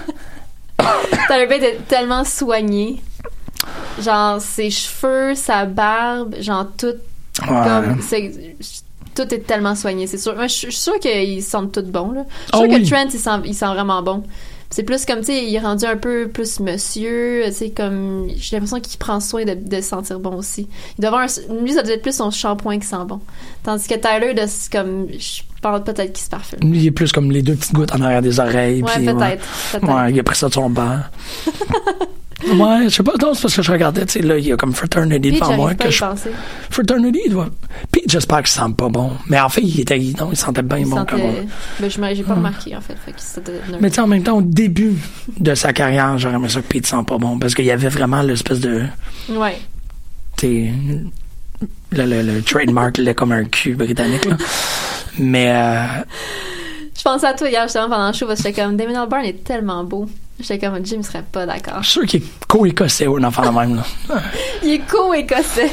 Tyler Bate est tellement soigné. Genre, ses cheveux, sa barbe, genre tout. Ouais. Comme, c'est- tout est tellement soigné, c'est sûr. Moi, je suis sûre qu'ils sentent tout bon. Là. Je suis Ah sûre que. Trent, il sent, il sent vraiment bon. C'est plus comme, tu sais, il est rendu un peu plus monsieur, tu sais, comme, j'ai l'impression qu'il prend soin de, de sentir bon aussi. Il doit avoir un, lui, ça doit être plus son shampoing qui sent bon. Tandis que Tyler, de, comme, je peut-être qu'il se parfume. Lui, il est plus comme les deux petites gouttes en arrière des oreilles. Ouais, peut-être. ouais. il a pris ça de son banc. ouais, je sais pas, non, c'est parce que je regardais, tu sais, là, il y a comme Fraternity devant moi. pas Que je... Fraternity, il doit. Puis j'espère qu'il sent pas bon. Mais en fait, il était, non, il sentait bien Il bon sentait- comme on. Ben, je j'ai pas remarqué, en fait. Mais tu sais, en même temps, au début de sa carrière, j'aurais aimé ça que Pete sent pas bon. Parce qu'il y avait vraiment l'espèce de. Ouais. tu sais, le, le, le trademark, là, comme un cul britannique, là. Mais, euh, Je pensais à toi hier, justement, pendant le show, parce que j'étais comme, Damon Albarn est tellement beau. J'étais comme, Jim serait pas d'accord. je suis sûr qu'il est co-écossais ou un enfant de même, là. Il est co-écossais.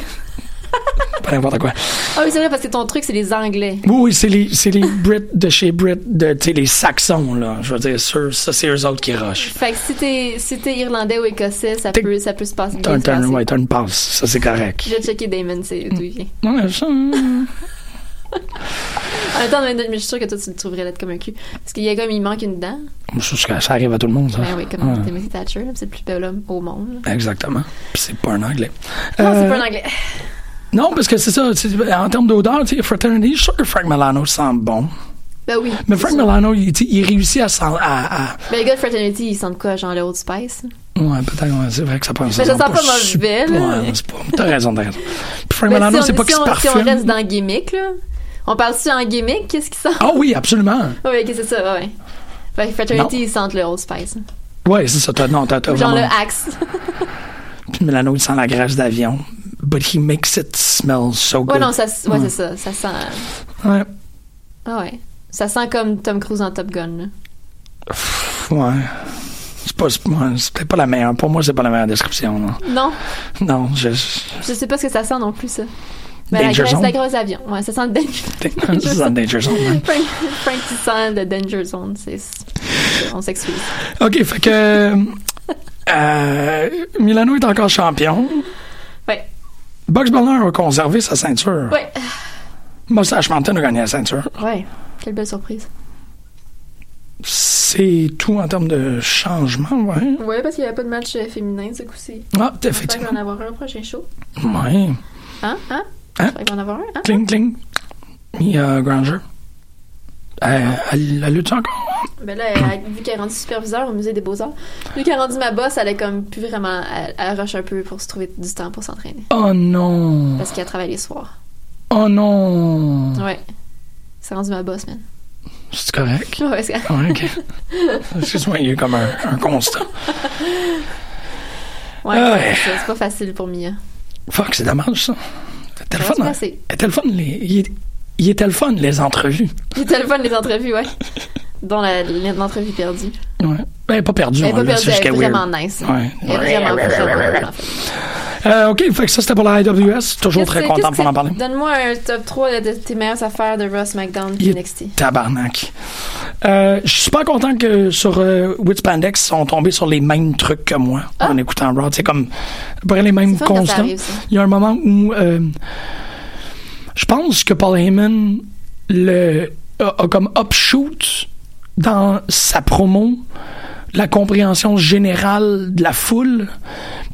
Pas n'importe quoi. Ah oui, c'est vrai, parce que ton truc, c'est les Anglais. Oui, oui, c'est les, c'est les Brits de chez Brit, de, tu sais, les Saxons, là. Je veux dire, sûr, ça, c'est eux autres qui rushent. Fait que si t'es, si t'es Irlandais ou Écossais, ça peut, ça peut se passer. T'as une passe. Ça, c'est correct. Je vais checker Damon, c'est d'où il vient. Ça, temps, mais, mais je suis sûre que toi, tu le trouverais là comme un cul. Parce qu'il y a comme, il manque une dent. ça, ça- ça arrive à tout le monde, ça. Ben oui, comme Ouais. Timothy Thatcher, c'est le plus bel homme au monde. Exactement. Puis c'est pas un anglais. Non, c'est Euh, pas un Anglais. Non, parce que c'est ça. En termes d'odeur, tu sais, Fraternity, je suis sûr que Frank Milano sent bon. Ben oui. Mais Frank sûr. Milano, il, réussit à, sent- à, à- Ben les gars de Fraternity, ils sentent quoi, genre le Old Spice? Ouais, peut-être, ouais, c'est vrai que ça prend Mais ça sent pas mauvais, là, Ouais, c'est pas. T'as raison, t'as raison. Puis Frank Ben, Milano, si c'est pas si qu'il se on- Si on parfume. reste dans gimmick, là. On parle-tu en gimmick? Qu'est-ce qu'ils sentent? Ah oui, absolument. Oui, ok, c'est ça, ouais. Fait que Fraternity, Non. ils sentent le Old Spice. Ouais, c'est ça. T'as, non, t'as, t'as Genre vraiment... le axe. Puis Milano, il sent la graisse d'avion. But he makes it smell so good. Ouais, non, ça, ouais, c'est ça. Ça sent. Ouais. Ah ouais. Ça sent comme Tom Cruise en Top Gun. là. Ouais. C'est pas, c'est, ouais, c'est peut-être pas la meilleure. Pour moi, c'est pas la meilleure description. Non, Non, non je. je sais pas ce que ça sent non plus, ça. Mais la Danger graisse, Zone? la graisse d'avion. Ouais, ça sent le Danger c'est dans Danger Zone, man. Frank, Frank sent le Danger Zone. C'est, on s'excuse. OK, fait que. euh, Milano est encore champion. Ouais. Bugs Bunny a conservé sa ceinture. Ouais. Mustache Mountain a gagné la ceinture. Ouais. Quelle belle surprise. C'est tout en termes de changement, ouais. Ouais, parce qu'il n'y avait pas de match euh, féminin ce coup-ci. Ah, J'espère qu'il va effectivement. en avoir un au prochain show. Ouais. Hein? Hein? Hein? Qu'il va en avoir un. Hein? Cling, cling. Mia Granger. Elle, elle lutte encore? Ben là, elle- vu qu'elle est rendue superviseur au musée des Beaux-Arts, vu qu'elle est rendue ma boss, elle est comme plus vraiment. Elle, elle rush un peu pour se trouver du temps pour s'entraîner. Oh non! Parce qu'elle travaille les soirs. Oh non! Ouais. C'est rendu ma boss, man. C'est correct? Ouais, c'est Ouais, ok. Excuse-moi, il y a comme un, un constat. ouais, Ah ouais. C'est pas facile pour Mia. Fuck, c'est dommage, ça. Le fun, hein? le fun, les... Il, est- il était le fun, les entrevues. Il était le fun, les entrevues, ouais. Dont la- l'entrevue perdue. Ouais. Ben, pas perdu, Elle est on pas perdue, elle est vraiment nice. Ouais. Elle est vraiment. Euh, OK, fait que ça, c'était pour la IWS. Toujours très content pour en parler. Donne-moi un top 3 de tes meilleures affaires de Ross McDonald et NXT. Tabarnak. Euh, je suis super content que sur euh, Witspandex, ils sont tombés sur les mêmes trucs que moi en écoutant Raw. C'est comme à peu près les mêmes Ah. Constants. Il y a un moment où euh, je pense que Paul Heyman le, a, a comme upshoot dans sa promo la compréhension générale de la foule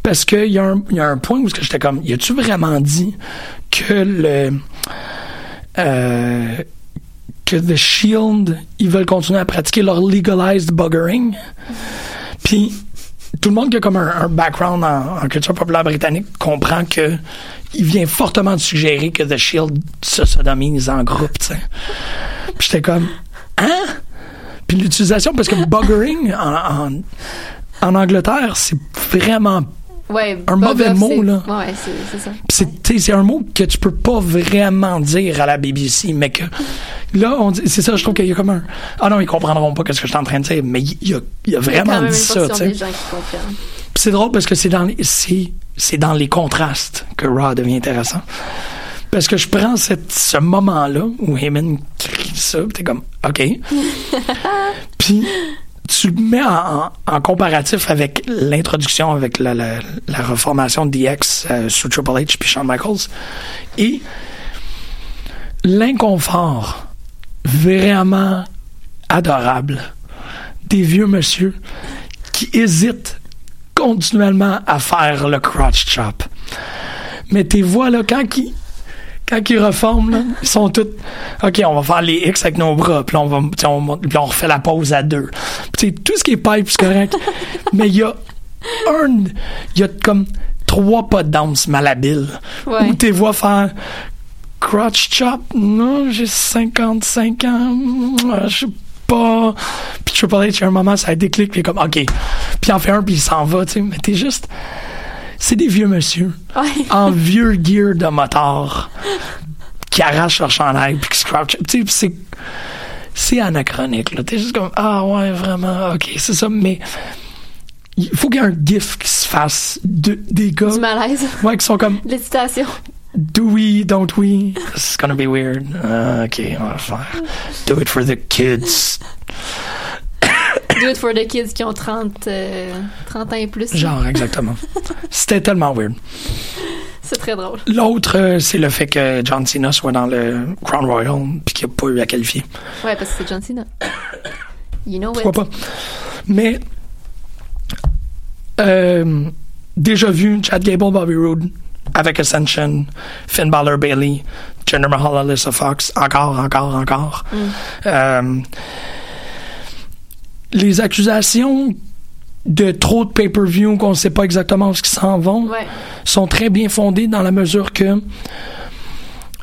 parce qu'il y, y a un point où j'étais comme y a-tu vraiment dit que le euh, que The Shield ils veulent continuer à pratiquer leur legalized buggering? Puis tout le monde qui a comme un, un background en, en culture populaire britannique comprend que il vient fortement de suggérer que The Shield se sodomise en groupe, tu sais. Puis j'étais comme, hein? Puis l'utilisation, parce que buggering en, en, en Angleterre, c'est vraiment Ouais, Un mauvais mot, là. Ouais, c'est c'est ça. C'est, un mot que tu peux pas vraiment dire à la BBC, mais que là, on dit, c'est ça, je trouve qu'il y a comme un. Ah non, ils comprendront pas ce que je suis en train de dire, mais il y a, il y a Il y a vraiment quand même dit ça, tu sais. c'est drôle parce que c'est dans les, c'est, c'est dans les contrastes que Raw devient intéressant. Parce que je prends cette, ce moment-là où Heyman ça, t'es comme, OK. Puis tu le mets en, comparatif avec l'introduction, avec la, la, reformation de DX euh, sous Triple H puis Shawn Michaels. Et l'inconfort vraiment adorable des vieux monsieur qui hésitent continuellement à faire le crotch chop. Mais tes voix, là, quand ils, quand ils reforment, là, ils sont tous, OK, on va faire les X avec nos bras, puis on va, tu on, puis on refait la pause à deux. Puis tu tout ce qui est pipe, c'est correct. mais il y a un, il y a comme trois pas de danse malhabiles. Ouais. Où tes voix faire crotch chop, non, j'ai 55 ans, euh, je sais pas. Puis Triple H, a un moment, ça déclic, puis comme, OK. Puis il en fait un, puis il s'en va, tu sais. Mais t'es juste. C'est des vieux monsieur en vieux gear de motard qui arrachent leur chandail, puis qui scratch. Tu sais, c'est. C'est anachronique, là. T'es juste comme, ah ouais, vraiment, OK, c'est ça, mais. Il faut qu'il y ait un gif qui se fasse de, des gars. Du malaise. Ouais, qui sont comme, L'hésitation. Do we, don't we? This is gonna be weird. Ah, ok, on va le faire. Do it for the kids. Do it for the kids qui ont 30, euh, 30 ans et plus. Genre, exactement. C'était tellement weird. C'est très drôle. L'autre, euh, c'est le fait que John Cena soit dans le Crown Royal puis qu'il n'a pas eu à qualifier. Ouais, parce que c'est John Cena. You know it. Pourquoi pas? Mais, euh, déjà vu Chad Gable, Bobby Roode avec Ascension, Finn Balor, Bailey, Jinder Mahal, Alyssa Fox, encore, encore, encore. Euh, les accusations de trop de pay-per-view qu'on ne sait pas exactement où ils s'en vont Ouais. sont très bien fondées dans la mesure que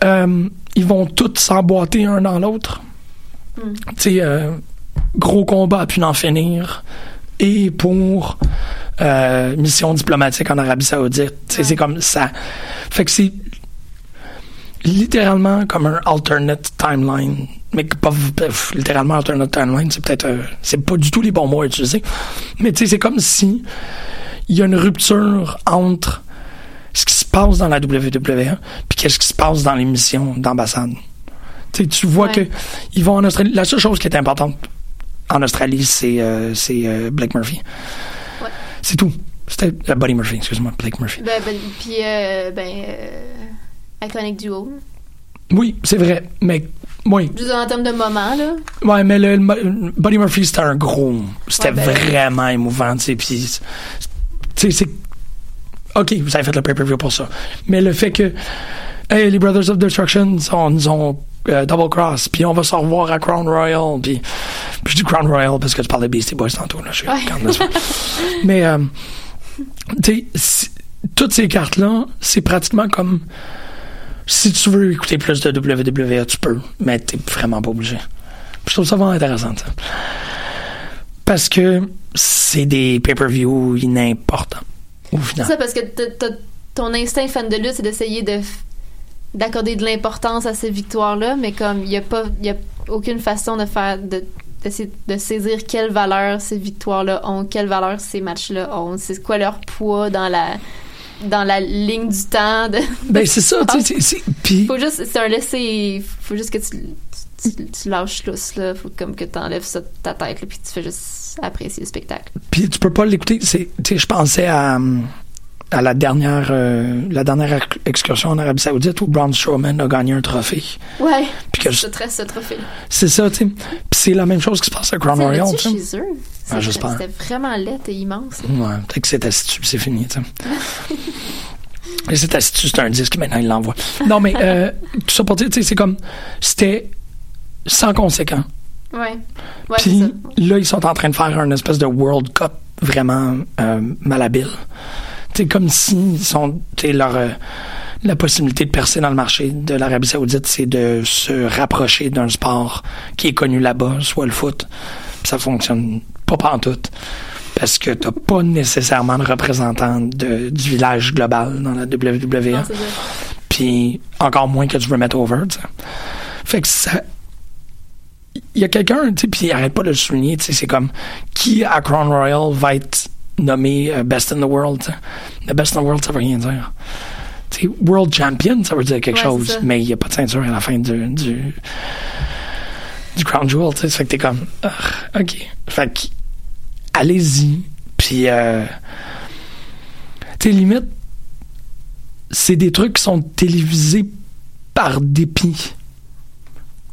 euh, ils vont tous s'emboîter un dans l'autre. Tu sais, euh, gros combat à pu n'en finir. et pour euh, mission diplomatique en Arabie Saoudite. C'est comme ça. Fait que c'est littéralement comme un alternate timeline. Mais pas littéralement alternate timeline, c'est peut-être euh, c'est pas du tout les bons mots à utiliser. Mais tu sais, c'est comme si il y a une rupture entre ce qui se passe dans la WWE puis qu'est-ce qui se passe dans les missions d'ambassade. Tu tu vois Ouais. que ils vont en Australie. La seule chose qui est importante en Australie, c'est euh, c'est euh, Blake Murphy. Ouais. C'est tout. C'était euh, Buddy Murphy, excuse-moi, Blake Murphy. Ben, ben, puis, euh, ben, Iconic Duo. Oui, c'est vrai, mais oui, Juste en termes de moment, là. Ouais, mais le, le- Buddy Murphy, c'était un gros. C'était Ouais, ben- vraiment émouvant, tu sais. Puis, tu sais, c'est. Ok, vous avez fait le pay-per-view pour ça. Mais le fait que. Hey, les Brothers of Destruction sont, nous ont euh, double cross, puis on va se revoir à Crown Royal, puis. je dis Crown Royal parce que tu parles de Beastie Boys tantôt, là. Je suis Ouais. Mais, euh, tu sais, toutes ces cartes-là, c'est pratiquement comme. Si tu veux écouter plus de WWE, tu peux, mais t'es vraiment pas obligé. Je trouve ça vraiment intéressant, ça. Parce que c'est des pay-per-view inimportants, au C'est final. ça, parce que ton instinct fan de lutte, c'est d'essayer de d'accorder de l'importance à ces victoires-là, mais comme il n'y a pas, a aucune façon de faire, de, d'essayer de saisir quelle valeur ces victoires-là ont, quelle valeur ces matchs-là ont, c'est quoi leur poids dans la, dans la ligne du temps. De, Ben, c'est ça, tu sais. c'est- Puis, faut juste, c'est un laisser, faut juste que tu, tu, tu lâches lousse, là. Faut comme que t'enlèves ça de ta tête, là, puis tu fais juste apprécier le spectacle. puis tu peux pas l'écouter. C'est- Tu sais, je pensais à, hum, à la dernière, euh, la dernière ex- excursion en Arabie Saoudite où Braun Strowman a gagné un trophée. Ouais. Puis que je- Ce, trophée. c'est ça, tu sais. Puis c'est la même chose qui se passe à Crown Royal, sais. chez eux? Ah, j'espère. C'était vraiment laid et immense. Ouais, peut-être que c'est astuce, c'est fini, tu sais. C'est astuce, c'est un disque, maintenant il l'envoie. Non, mais euh, tout ça pour dire, tu sais, c'est comme, c'était sans conséquent. Ouais. Ouais, Puis là, ils sont en train de faire un espèce de World Cup vraiment euh, malhabile. C'est comme si sont, t'sais, leur, euh, la possibilité de percer dans le marché de l'Arabie Saoudite, c'est de se rapprocher d'un sport qui est connu là-bas, soit le foot. Ça fonctionne pas pantoute. Parce que t'as pas nécessairement de représentant de, du village global dans la WWE. Puis encore moins que tu veux mettre over, tu sais. Fait que ça. Il y a quelqu'un, tu sais, puis il arrête pas de le souligner, tu sais, c'est comme qui à Crown Royal va être nommé euh, Best in the World, tu sais. Le Best in the World, ça veut rien dire. Tu sais, World Champion, ça veut dire quelque Ouais, chose, mais il n'y a pas de ceinture à la fin du, du, du Crown Jewel, tu sais. Fait que t'es comme, ah, ok. Fait que, allez-y, puis, euh, limite, c'est des trucs qui sont télévisés par dépit.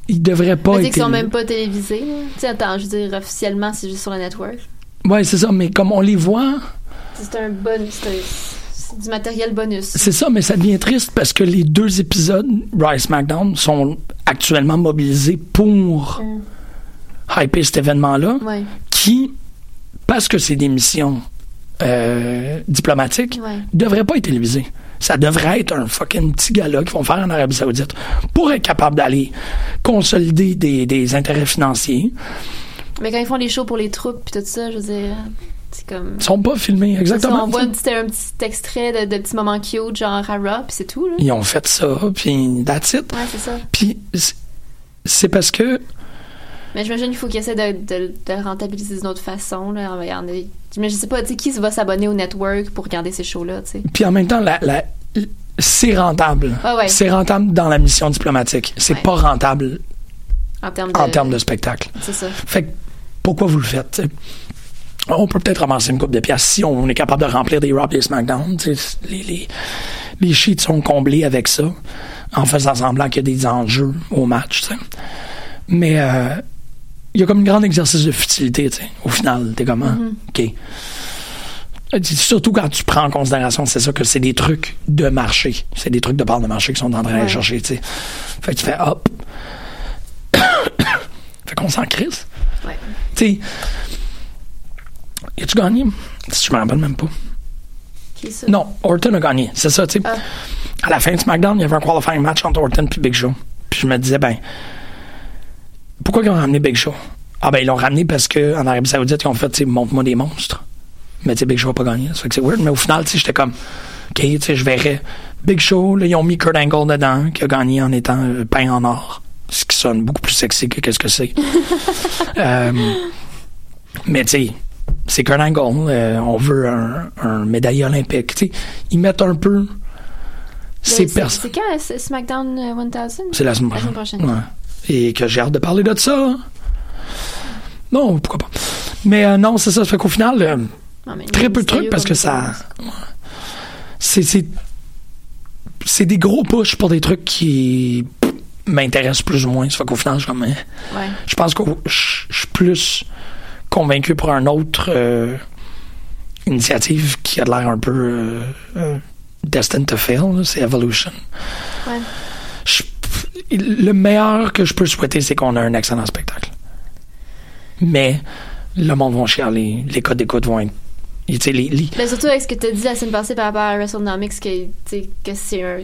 Ils devraient pas être. qu'ils sont même pas télévisés. là. Tu sais, attends, je veux dire, officiellement, c'est juste sur le network. Ouais, c'est ça, mais comme on les voit, C'est un bon. C'est du matériel bonus. c'est ça, mais ça devient triste parce que les deux épisodes, Rise SmackDown, sont actuellement mobilisés pour hyper cet événement-là, Ouais. qui, parce que c'est des missions euh, diplomatiques, Ouais. devrait pas être télévisé. Ça devrait être un fucking petit gala qu'ils vont faire en Arabie Saoudite pour être capable d'aller consolider des, des intérêts financiers. Mais quand ils font les shows pour les troupes puis tout ça, je veux dire, c'est comme. Ils sont pas filmés, exactement. on voit un petit, un petit extrait de, de petits moments cute, genre à Raw, puis c'est tout, là. Ils ont fait ça, puis that's it. Ouais, c'est ça. Puis c'est- parce que Mais j'imagine qu'il faut qu'ils essaient de, de, de rentabiliser d'une autre façon, là. En Mais je sais pas, tu sais, qui va s'abonner au network pour regarder ces shows-là, tu sais? Puis en même temps, la, la- c'est rentable. Ah ouais. C'est rentable dans la mission diplomatique. C'est Ouais. pas rentable En termes de. en termes de spectacle. C'est ça. Fait que pourquoi vous le faites? t'sais? On peut peut-être ramasser une coupe de pièces si on est capable de remplir des Raw et des SmackDown. Les, les, les sheets sont comblés avec ça, en faisant semblant qu'il y a des enjeux au match. t'sais. Mais euh, il y a comme un grand exercice de futilité. t'sais. Au final, t'es comme, ah, OK. Euh, Surtout quand tu prends en considération, c'est ça que c'est des trucs de marché. C'est des trucs de part de marché qui sont en train d'aller Ouais. chercher. t'sais. Fait que tu fais hop. fait qu'on s'en crise. Ouais. Tu sais, as-tu gagné? Si je me rappelle même pas. Qui est ça? Non, Orton a gagné. C'est ça, tu sais. Ah. À la fin de SmackDown, il y avait un qualifying match entre Orton et Big Show. Puis je me disais, ben, pourquoi ils ont ramené Big Show? Ah ben ils l'ont ramené parce que en Arabie Saoudite, ils ont fait, tu sais, montre-moi des monstres. Mais tu sais, Big Show a pas gagné. Ça fait que c'est weird. Mais au final, tu sais, j'étais comme, OK, tu sais, je verrais. Big Show, là, ils ont mis Kurt Angle dedans, qui a gagné en étant euh, peint en or. Ce qui sonne beaucoup plus sexy que qu'est-ce que c'est. Euh, mais tu sais, c'est Kurt Angle. euh, on veut un, un médaillé olympique. Ils mettent un peu ces C'est personnes. c'est quand c'est SmackDown euh, 1000 C'est la semaine La prochaine. semaine prochaine. Ouais. Et que j'ai hâte de parler de ça. Non, pourquoi pas. Mais euh, non, c'est ça. Ça fait qu'au final, euh, Non, très peu de trucs parce que ça. c'est des gros push pour des trucs qui m'intéressent plus ou moins. Ça fait qu'au final, je, comme, euh, Ouais. je pense que je je suis plus convaincu pour un autre euh, initiative qui a de l'air un peu euh, euh, destined to fail. C'est Evolution. Ouais. Je- le meilleur que je peux souhaiter, c'est qu'on a un excellent spectacle. Mais le monde va chialer, les codes d'écoute vont être. les- les- Ben, surtout avec ce que tu as dit la semaine passée par rapport à WrestleNomics, que, que c'est un.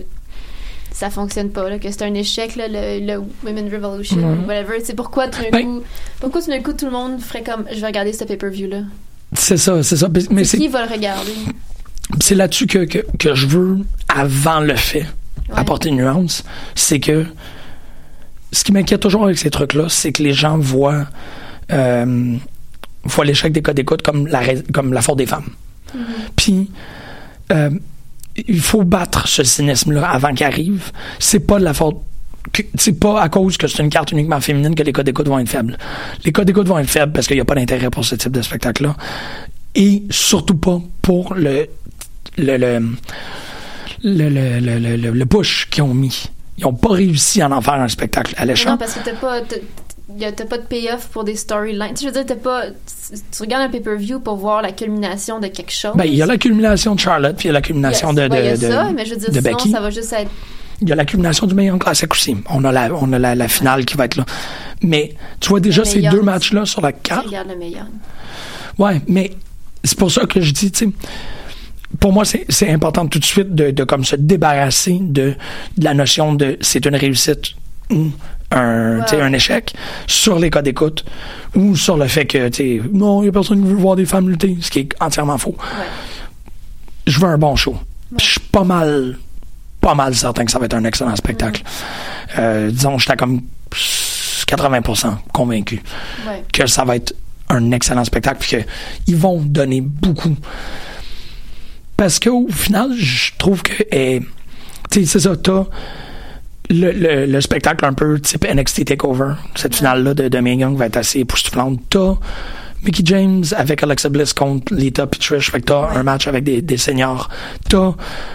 Ça fonctionne pas, là, que c'est un échec, là, le, le Women Revolution, Ouais. whatever. Sais, pourquoi tout d'un Ben- coup. Pourquoi tout d'un coup tout le monde ferait comme. Je vais regarder ce pay-per-view-là? c'est ça, c'est ça. Mais Qui c'est va le regarder? c'est là-dessus que, que, que je veux, avant le fait, Ouais. apporter une nuance. C'est que ce qui m'inquiète toujours avec ces trucs-là, c'est que les gens voient, euh, voient l'échec des codes d'écoute comme la, comme la faute des femmes. Puis, euh, il faut battre ce cynisme-là avant qu'il arrive. C'est pas de la faute. C'est pas à cause que c'est une carte uniquement féminine que les codes d'écoute vont être faibles. Les codes d'écoute vont être faibles parce qu'il n'y a pas d'intérêt pour ce type de spectacle-là. Et surtout pas pour le, le, le, le, le, push qu'ils ont mis. Ils ont pas réussi à en faire un spectacle Mais alléchant. Non, parce que t'as pas. T'as- pas de payoff pour des storylines. Je veux dire, t'as pas. Tu, regardes un pay-per-view pour voir la culmination de quelque chose. Ben, il y a l'accumulation de Charlotte, puis il y a l'accumulation de, de, Ouais, il y a de- mais je veux dire, de sinon, Becky. ça va juste être. Il y a l'accumulation du meilleur classique aussi. On a la, on a la, la finale qui va être là. Mais tu vois déjà ces deux matchs-là sur la carte. regardes le meilleur. Ouais, mais c'est pour ça que je dis, tu sais, pour moi, c'est c'est important tout de suite de, de comme se débarrasser de, de la notion de c'est une réussite ou un, un échec sur les cas d'écoute ou sur le fait que, tu non, il y a personne qui veut voir des femmes lutter, ce qui est entièrement faux. Ouais. Je veux un bon show. Je suis pas mal, pas mal certain que ça va être un excellent spectacle. Euh, disons, j'étais comme 80% convaincu Ouais. que ça va être un excellent spectacle puis qu'ils vont donner beaucoup. Parce qu'au final, je trouve que eh, tu sais, c'est ça, t'as le, le, le spectacle un peu type NXT TakeOver, cette finale-là de, Mae Young va être assez époustouflante. T'as Mickey James avec Alexa Bliss contre Lita puis Trish, fait que t'as un match avec des, des seniors. T'as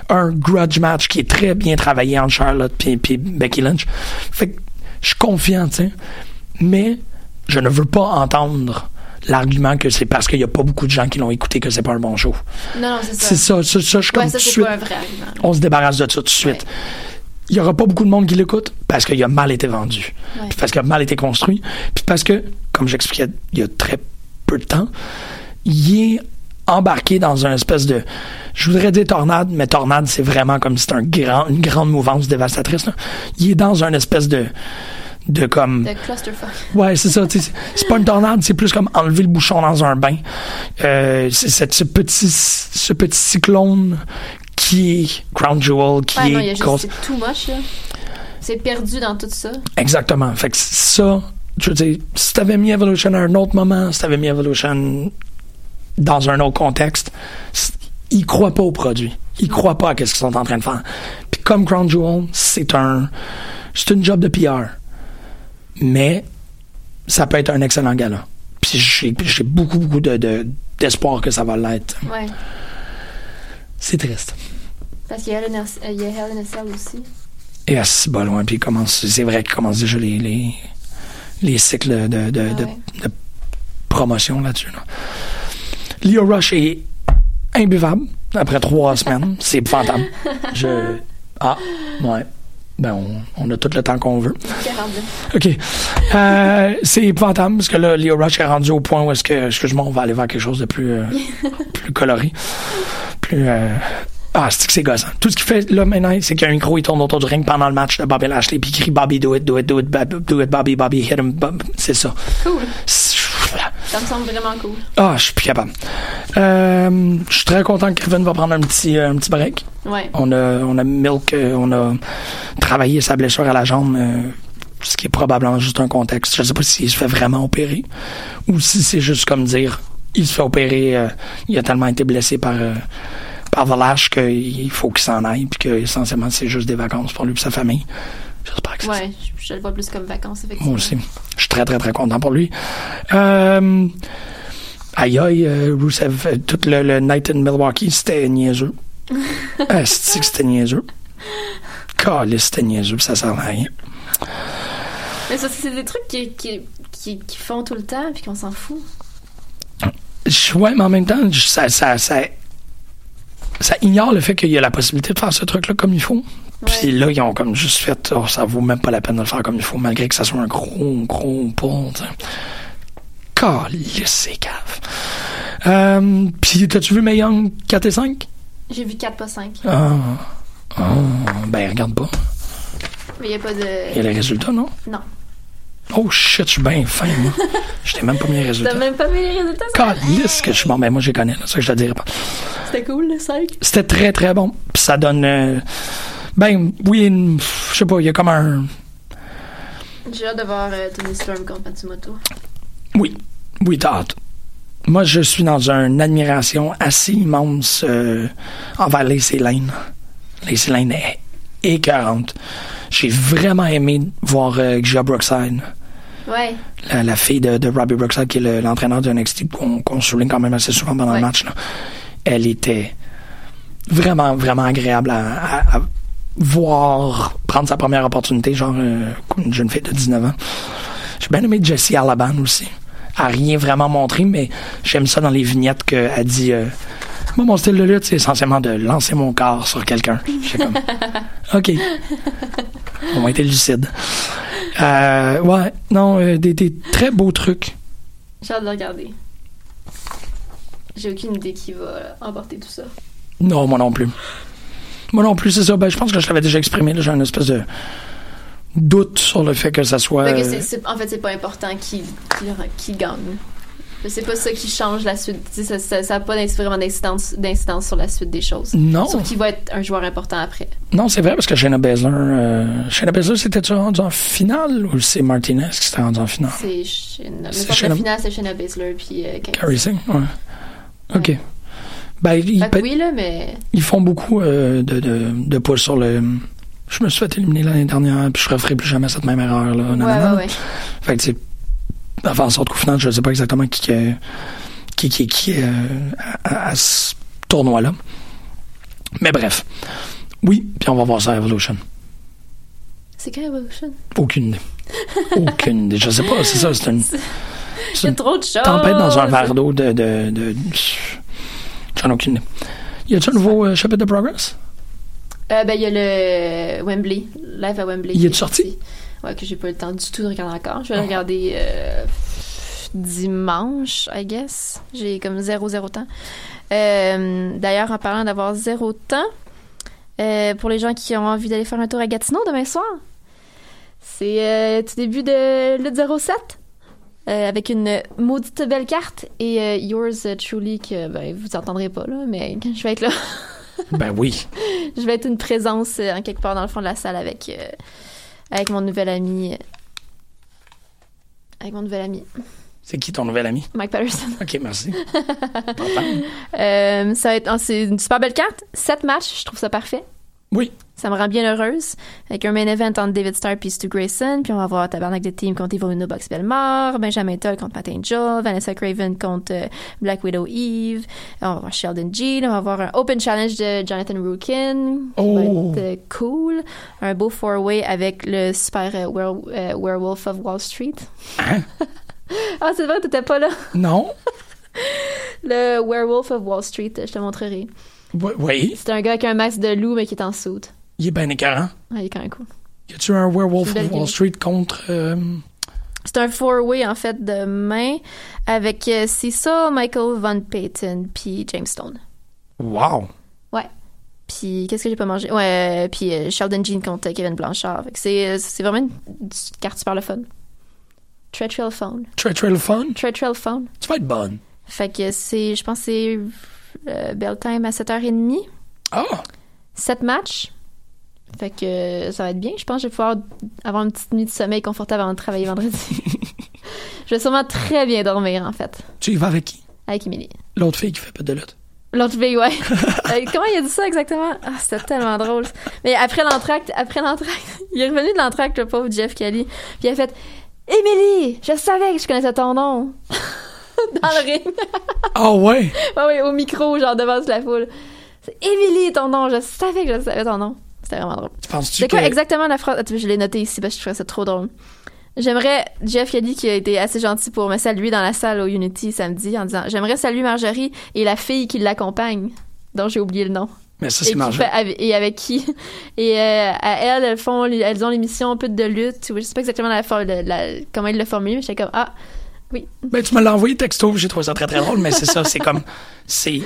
un grudge match qui est très bien travaillé entre Charlotte puis, puis Becky Lynch. Fait que je suis confiant, tu sais. Mais je ne veux pas entendre l'argument que c'est parce qu'il n'y a pas beaucoup de gens qui l'ont écouté que c'est pas un bon show. Non, non, c'est ça. C'est ça, ça, ça, je comme Ouais, ça, tout de suite, pas un vrai argument. on se débarrasse de ça tout de suite. Il n'y aura pas beaucoup de monde qui l'écoute parce qu'il a mal été vendu. Ouais. Puis parce qu'il a mal été construit. Puis parce que, comme j'expliquais il y a très peu de temps, il est embarqué dans une espèce de je voudrais dire tornade mais tornade c'est vraiment comme si c'était un grand, une grande mouvance dévastatrice là. il est dans une espèce de de comme De clusterfuck. Ouais, c'est ça. C'est pas une tornade, c'est plus comme enlever le bouchon dans un bain. Euh, c'est ce petit, ce petit cyclone qui est Crown Jewel, qui Ouais, est non, C'est too much, là. C'est perdu dans tout ça. Exactement. Fait que ça, je veux dire, si t'avais mis Evolution à un autre moment, si t'avais mis Evolution dans un autre contexte, ils croient pas au produit. Ils croient pas à ce qu'ils sont en train de faire. Puis comme Crown Jewel, c'est un, c'est une job de PR. Mais ça peut être un excellent gala. Puis j'ai, beaucoup, beaucoup de, de- d'espoir que ça va l'être. Ouais. C'est triste. Parce qu'il y a Hell in a- Hell in a Cell aussi. Ce bas loin, puis c'est vrai qu'il commence déjà les, les, les cycles de, de, Ah de- ouais. de promotion là-dessus. là. Leo Rush est imbuvable après trois semaines. C'est épouvantable. Je. Ah, ouais. Ben, on, on a tout le temps qu'on veut. 42. OK. Euh, c'est épouvantable parce que là, Leo Rush est rendu au point où est-ce que, excuse-moi, on va aller vers quelque chose de plus, euh, plus coloré. Plus. euh, ah, c'est que c'est gossant. Tout ce qu'il fait là maintenant, c'est qu'il y a un micro, il tourne autour du ring pendant le match de Bobby Lashley, puis il crie Bobby, do it, do it, do it, do it, Bobby, Bobby, hit him. Bob. C'est ça. Cool. Ça me semble vraiment cool. Ah, je suis plus capable. Euh, je suis très content que Kevin va prendre un petit, euh, un petit break. Ouais. On a, on a Milk, euh, on a travaillé sa blessure à la jambe, ce qui est probablement juste un contexte. Je sais pas s'il se fait vraiment opérer ou si c'est juste comme dire, il se fait opérer, euh, il a tellement été blessé par, euh, par qu'il faut qu'il s'en aille, puis que essentiellement c'est juste des vacances pour lui et sa famille. J'espère que c'est ça. Ouais, je, je le vois plus comme vacances, effectivement. Moi aussi. Je suis très, très, très content pour lui. Euh, aïe, aïe, euh, Rusev, euh, tout le, le night in Milwaukee, c'était niaiseux. Que c'était niaiseux? Caliste, c'était niaiseux, ça sert à rien. Mais ça, c'est des trucs qui, qui, qui, qui font tout le temps, puis qu'on s'en fout. Ouais, mais en même temps, ça, ça, ça, ça ignore le fait qu'il y a la possibilité de faire ce truc-là comme il faut. Puis là, ils ont comme juste fait, oh, ça vaut même pas la peine de le faire comme il faut, malgré que ça soit un gros, gros sais. Calisse, c'est cave. Euh, puis, t'as-tu vu Mae Young 4 et 5? J'ai vu 4 pas 5. Ah. Ah, ben, regarde pas. Mais n'y a pas Il y a de. les résultats, non? Non. Oh shit, je suis bien fin, moi. Je t'ai même pas mis les T'as résultats. même pas vu les résultats? ça? Calisse que je suis bon. Ben, moi, je les connais, là, ça que je te dirais pas. C'était cool, le 5. C'était très, très bon. Puis ça donne. euh, ben, oui, une- je sais pas, il y a comme un. J'ai hâte de voir euh, Tony Storm contre Matsumoto. Oui, oui, t'as hâte. Moi, je suis dans une admiration assez immense euh, envers Lacey Lane. Lacey Lane est écœurante. J'ai vraiment aimé voir euh, Gia Brookside, Ouais. la, la fille de, de Robbie Brookside, qui est le- l'entraîneur de NXT, qu'on qu'on souligne quand même assez souvent pendant Ouais. le match. là. Elle était vraiment, vraiment agréable à, à- à voir prendre sa première opportunité, genre euh, une jeune fille de 19 ans. J'ai bien aimé Jessie Alaban aussi. Elle a rien vraiment montré, mais j'aime ça dans les vignettes qu'elle dit euh, Moi, mon style de lutte, c'est essentiellement de lancer mon corps sur quelqu'un. J'étais comme OK. Au moins, t'es lucide. Euh, ouais, non, des, des très beaux trucs. J'ai hâte de regarder. J'ai aucune idée qui va emporter tout ça. Non, moi non plus. Moi non plus, c'est ça. Ben, je pense que je l'avais déjà exprimé. J'ai une espèce de doute sur le fait que ça soit. Euh, en fait, c'est pas important qui, qui, qui gagne. C'est pas ça qui change la suite. Ça n'a pas vraiment d'incidence sur la suite des choses. Non. Sauf qu'il va être un joueur important après. Non, c'est vrai parce que Shayna Baszler, euh, Shayna Baszler, c'était-tu rendu en finale ou c'est Martinez qui s'était rendu en finale? C'est Shayna. Pour Shayna- finale, c'est Shayna Baszler puis euh, Carrie Singh, ouais. OK. Ouais. Ben, ils, Fait que pe- oui, là, mais. ils font beaucoup euh, de, de, de pouces sur le. Je me suis fait éliminer l'année dernière, puis je referai plus jamais cette même erreur là. Ouais, nanana. ouais, ouais. Fait que c'est. Ça fait en sorte qu'au final, je sais pas exactement qui qui qui, qui, qui est, euh, à, à ce tournoi-là. Mais bref. Oui, puis on va voir ça à Evolution. C'est quand Evolution? Aucune idée. Aucune idée. Je sais pas, c'est ça, c'est une. C'est une trop de choses. tempête dans un verre d'eau de. de, de, J'en ai aucune idée. Y a-tu un nouveau euh, chapitre de Progress? Euh, ben, il y a le Wembley, live à Wembley. Il est sorti? Ouais, que j'ai pas eu le temps du tout de regarder encore. Je vais le regarder euh, dimanche, I guess. J'ai comme zéro, zéro temps. Euh, D'ailleurs, en parlant d'avoir zéro temps, pour les gens qui ont envie d'aller faire un tour à Gatineau demain soir, c'est tout début de Lutte 07. Euh, avec une maudite belle carte et euh, yours truly que ben, vous entendrez pas là mais je vais être là Ben oui. je vais être une présence euh, en quelque part dans le fond de la salle avec, euh, avec mon nouvel ami. euh, avec mon nouvel ami, C'est qui ton nouvel ami? Mike Patterson. Ok, merci. Euh, ça va être, oh, c'est une super belle carte. Sept matchs, je trouve ça parfait. Oui. Ça me rend bien heureuse. Avec un main event entre David Starr et Stu Grayson. Puis on va avoir Tabarnak de Team contre Uno Box Belmore. Benjamin Toll contre Matt Angel. Vanessa Craven contre euh, Black Widow Eve. On va avoir Sheldon G. On va avoir un Open Challenge de Jonathan Rookin. Qui Oh. va être euh, cool. Un beau four-way avec le super euh, were- Werewolf of Wall Street. Hein? ah, c'est vrai, t'étais pas là. Non? Le Werewolf of Wall Street, je te montrerai. Oui. oui. C'est un gars avec un masque de loup, mais qui est en soude. Il est bien écœurant. Il est quand même cool. Y a-tu un Werewolf of Wall. Street contre. euh, C'est un four-way, en fait, de main avec euh, Michael Von Payton, puis James Stone. Wow! Ouais. Puis, qu'est-ce que j'ai pas mangé? Ouais, euh, puis euh, Sheldon Jean contre Kevin Blanchard. C'est, vraiment une, une carte super le fun. Tretrill Phone. Tretrill Fun. Tretrill Phone. Tu vas être bonne. Fait que c'est, je pense c'est euh, bell time à 7h30. Ah! 7 matchs. Fait que euh, ça va être bien. Je pense que je vais pouvoir avoir une petite nuit de sommeil confortable avant de travailler vendredi. je vais sûrement très bien dormir, en fait, Tu y vas avec qui? avec Emily. L'autre fille qui fait pas de lutte. L'autre fille, ouais. Euh, comment il a dit ça exactement? Ah, c'était tellement drôle. Mais après l'entracte, après l'entracte, il est revenu de l'entracte, le pauvre Jeff Kelly. Puis il a fait Émilie, je savais que je connaissais ton nom. Dans le ring. Ah ouais! ouais, ouais, au micro, genre devant la foule. C'est Émilie, ton nom. Je savais que je savais ton nom. C'était vraiment drôle. Tu penses-tu C'est quoi que... exactement la phrase? Attends, je l'ai noté ici parce que je trouvais ça trop drôle. J'aimerais, Jeff Kelly qui a été assez gentil pour me saluer dans la salle au Unity samedi en disant J'aimerais saluer Marjorie et la fille qui l'accompagne, dont j'ai oublié le nom. Mais ça, Et, c'est qui Marjorie. fait avec- et avec qui? Et euh, à elles, elles font, les- elles ont l'émission un peu de lutte. ou Je sais pas exactement la, for- la- la- comment ils le formulent, mais j'étais comme ah Ben, tu me l'as envoyé texto, j'ai trouvé ça très très drôle, mais c'est ça, c'est comme. C'est.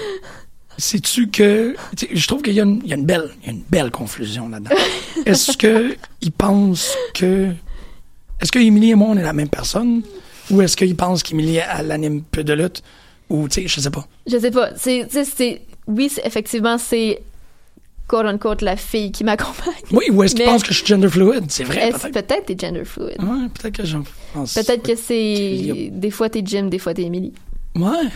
Sais-tu que. Je trouve qu'il y, a une- il y a une belle, il y a une belle confusion là-dedans. Est-ce que ils pensent que. Est-ce que Émilie et moi, on est la même personne? Ou est-ce qu'ils pensent qu'Émilie, elle anime peu de lutte? Ou, tu sais, je sais pas. Je sais pas. C'est, c'est, oui, effectivement, c'est quote unquote la fille qui m'accompagne. Oui, ou est-ce qu'ils pensent que je suis gender fluid? C'est vrai, peut-être. peut-être t'es gender fluid? Ouais, peut-être que j'en pense. Peut-être que c'est des fois t'es Jim, des fois t'es Emily. Ouais.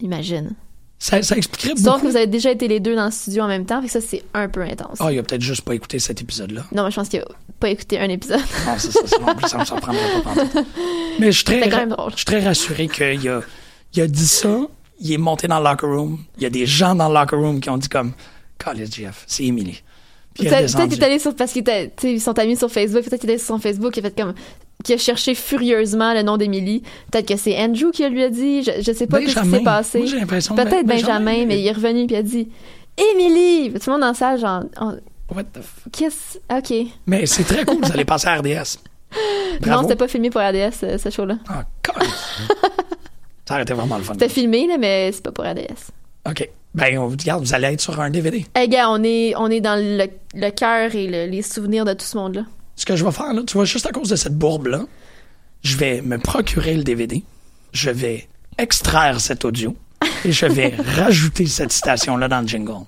Imagine. Ça, ça expliquerait Sauf beaucoup. que vous avez déjà été les deux dans le studio en même temps, fait que ça c'est un peu intense. Ah, il a peut-être juste pas écouté cet épisode-là. Non, mais je pense qu'il a pas écouté un épisode. Non, c'est ça, ça, plus, ça me pas. Mais je suis très, C'était quand même drôle. je suis très rassuré qu'il a, il a dit ça, il est monté dans le locker room, il y a des gens dans le locker room qui ont dit comme, College Jeff, c'est Emily. Peut-être qu'il est allé sur parce qu'ils sont amis sur Facebook, peut-être qu'il est allé sur son Facebook, il a fait comme qui a cherché furieusement le nom d'Emily. Peut-être que c'est Andrew qui lui a dit, je, je sais pas ce qui s'est passé. Peut-être Ben- Benjamin, mais il est revenu puis il a dit Émilie! Tout le monde dans la salle, genre, on- What the f- qu'est-ce. Ok. Mais c'est très cool, vous allez passer à RDS. Non, c'était pas filmé pour RDS, ce, ce show-là. Ah, ça aurait été vraiment le fun. C'était filmé, là, mais c'est pas pour RDS. OK. Ben, on vous regarde, vous allez être sur un DVD. Hey, gars, on est, on est dans le, le cœur et le- les souvenirs de tout ce monde-là. Ce que je vais faire, là, tu vois, juste à cause de cette bourbe-là, je vais me procurer le DVD, je vais extraire cet audio et je vais rajouter cette citation-là dans le jingle.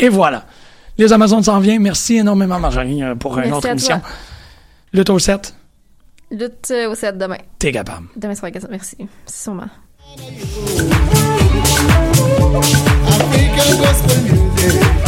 Et voilà. Les Amazones s'en viennent. Merci énormément, Marjorie, euh, pour une autre émission. toi. Le taux 7, Lutte euh, au 7 demain. t'es capable. Demain sera question. Merci. Sûrement. African gospel music.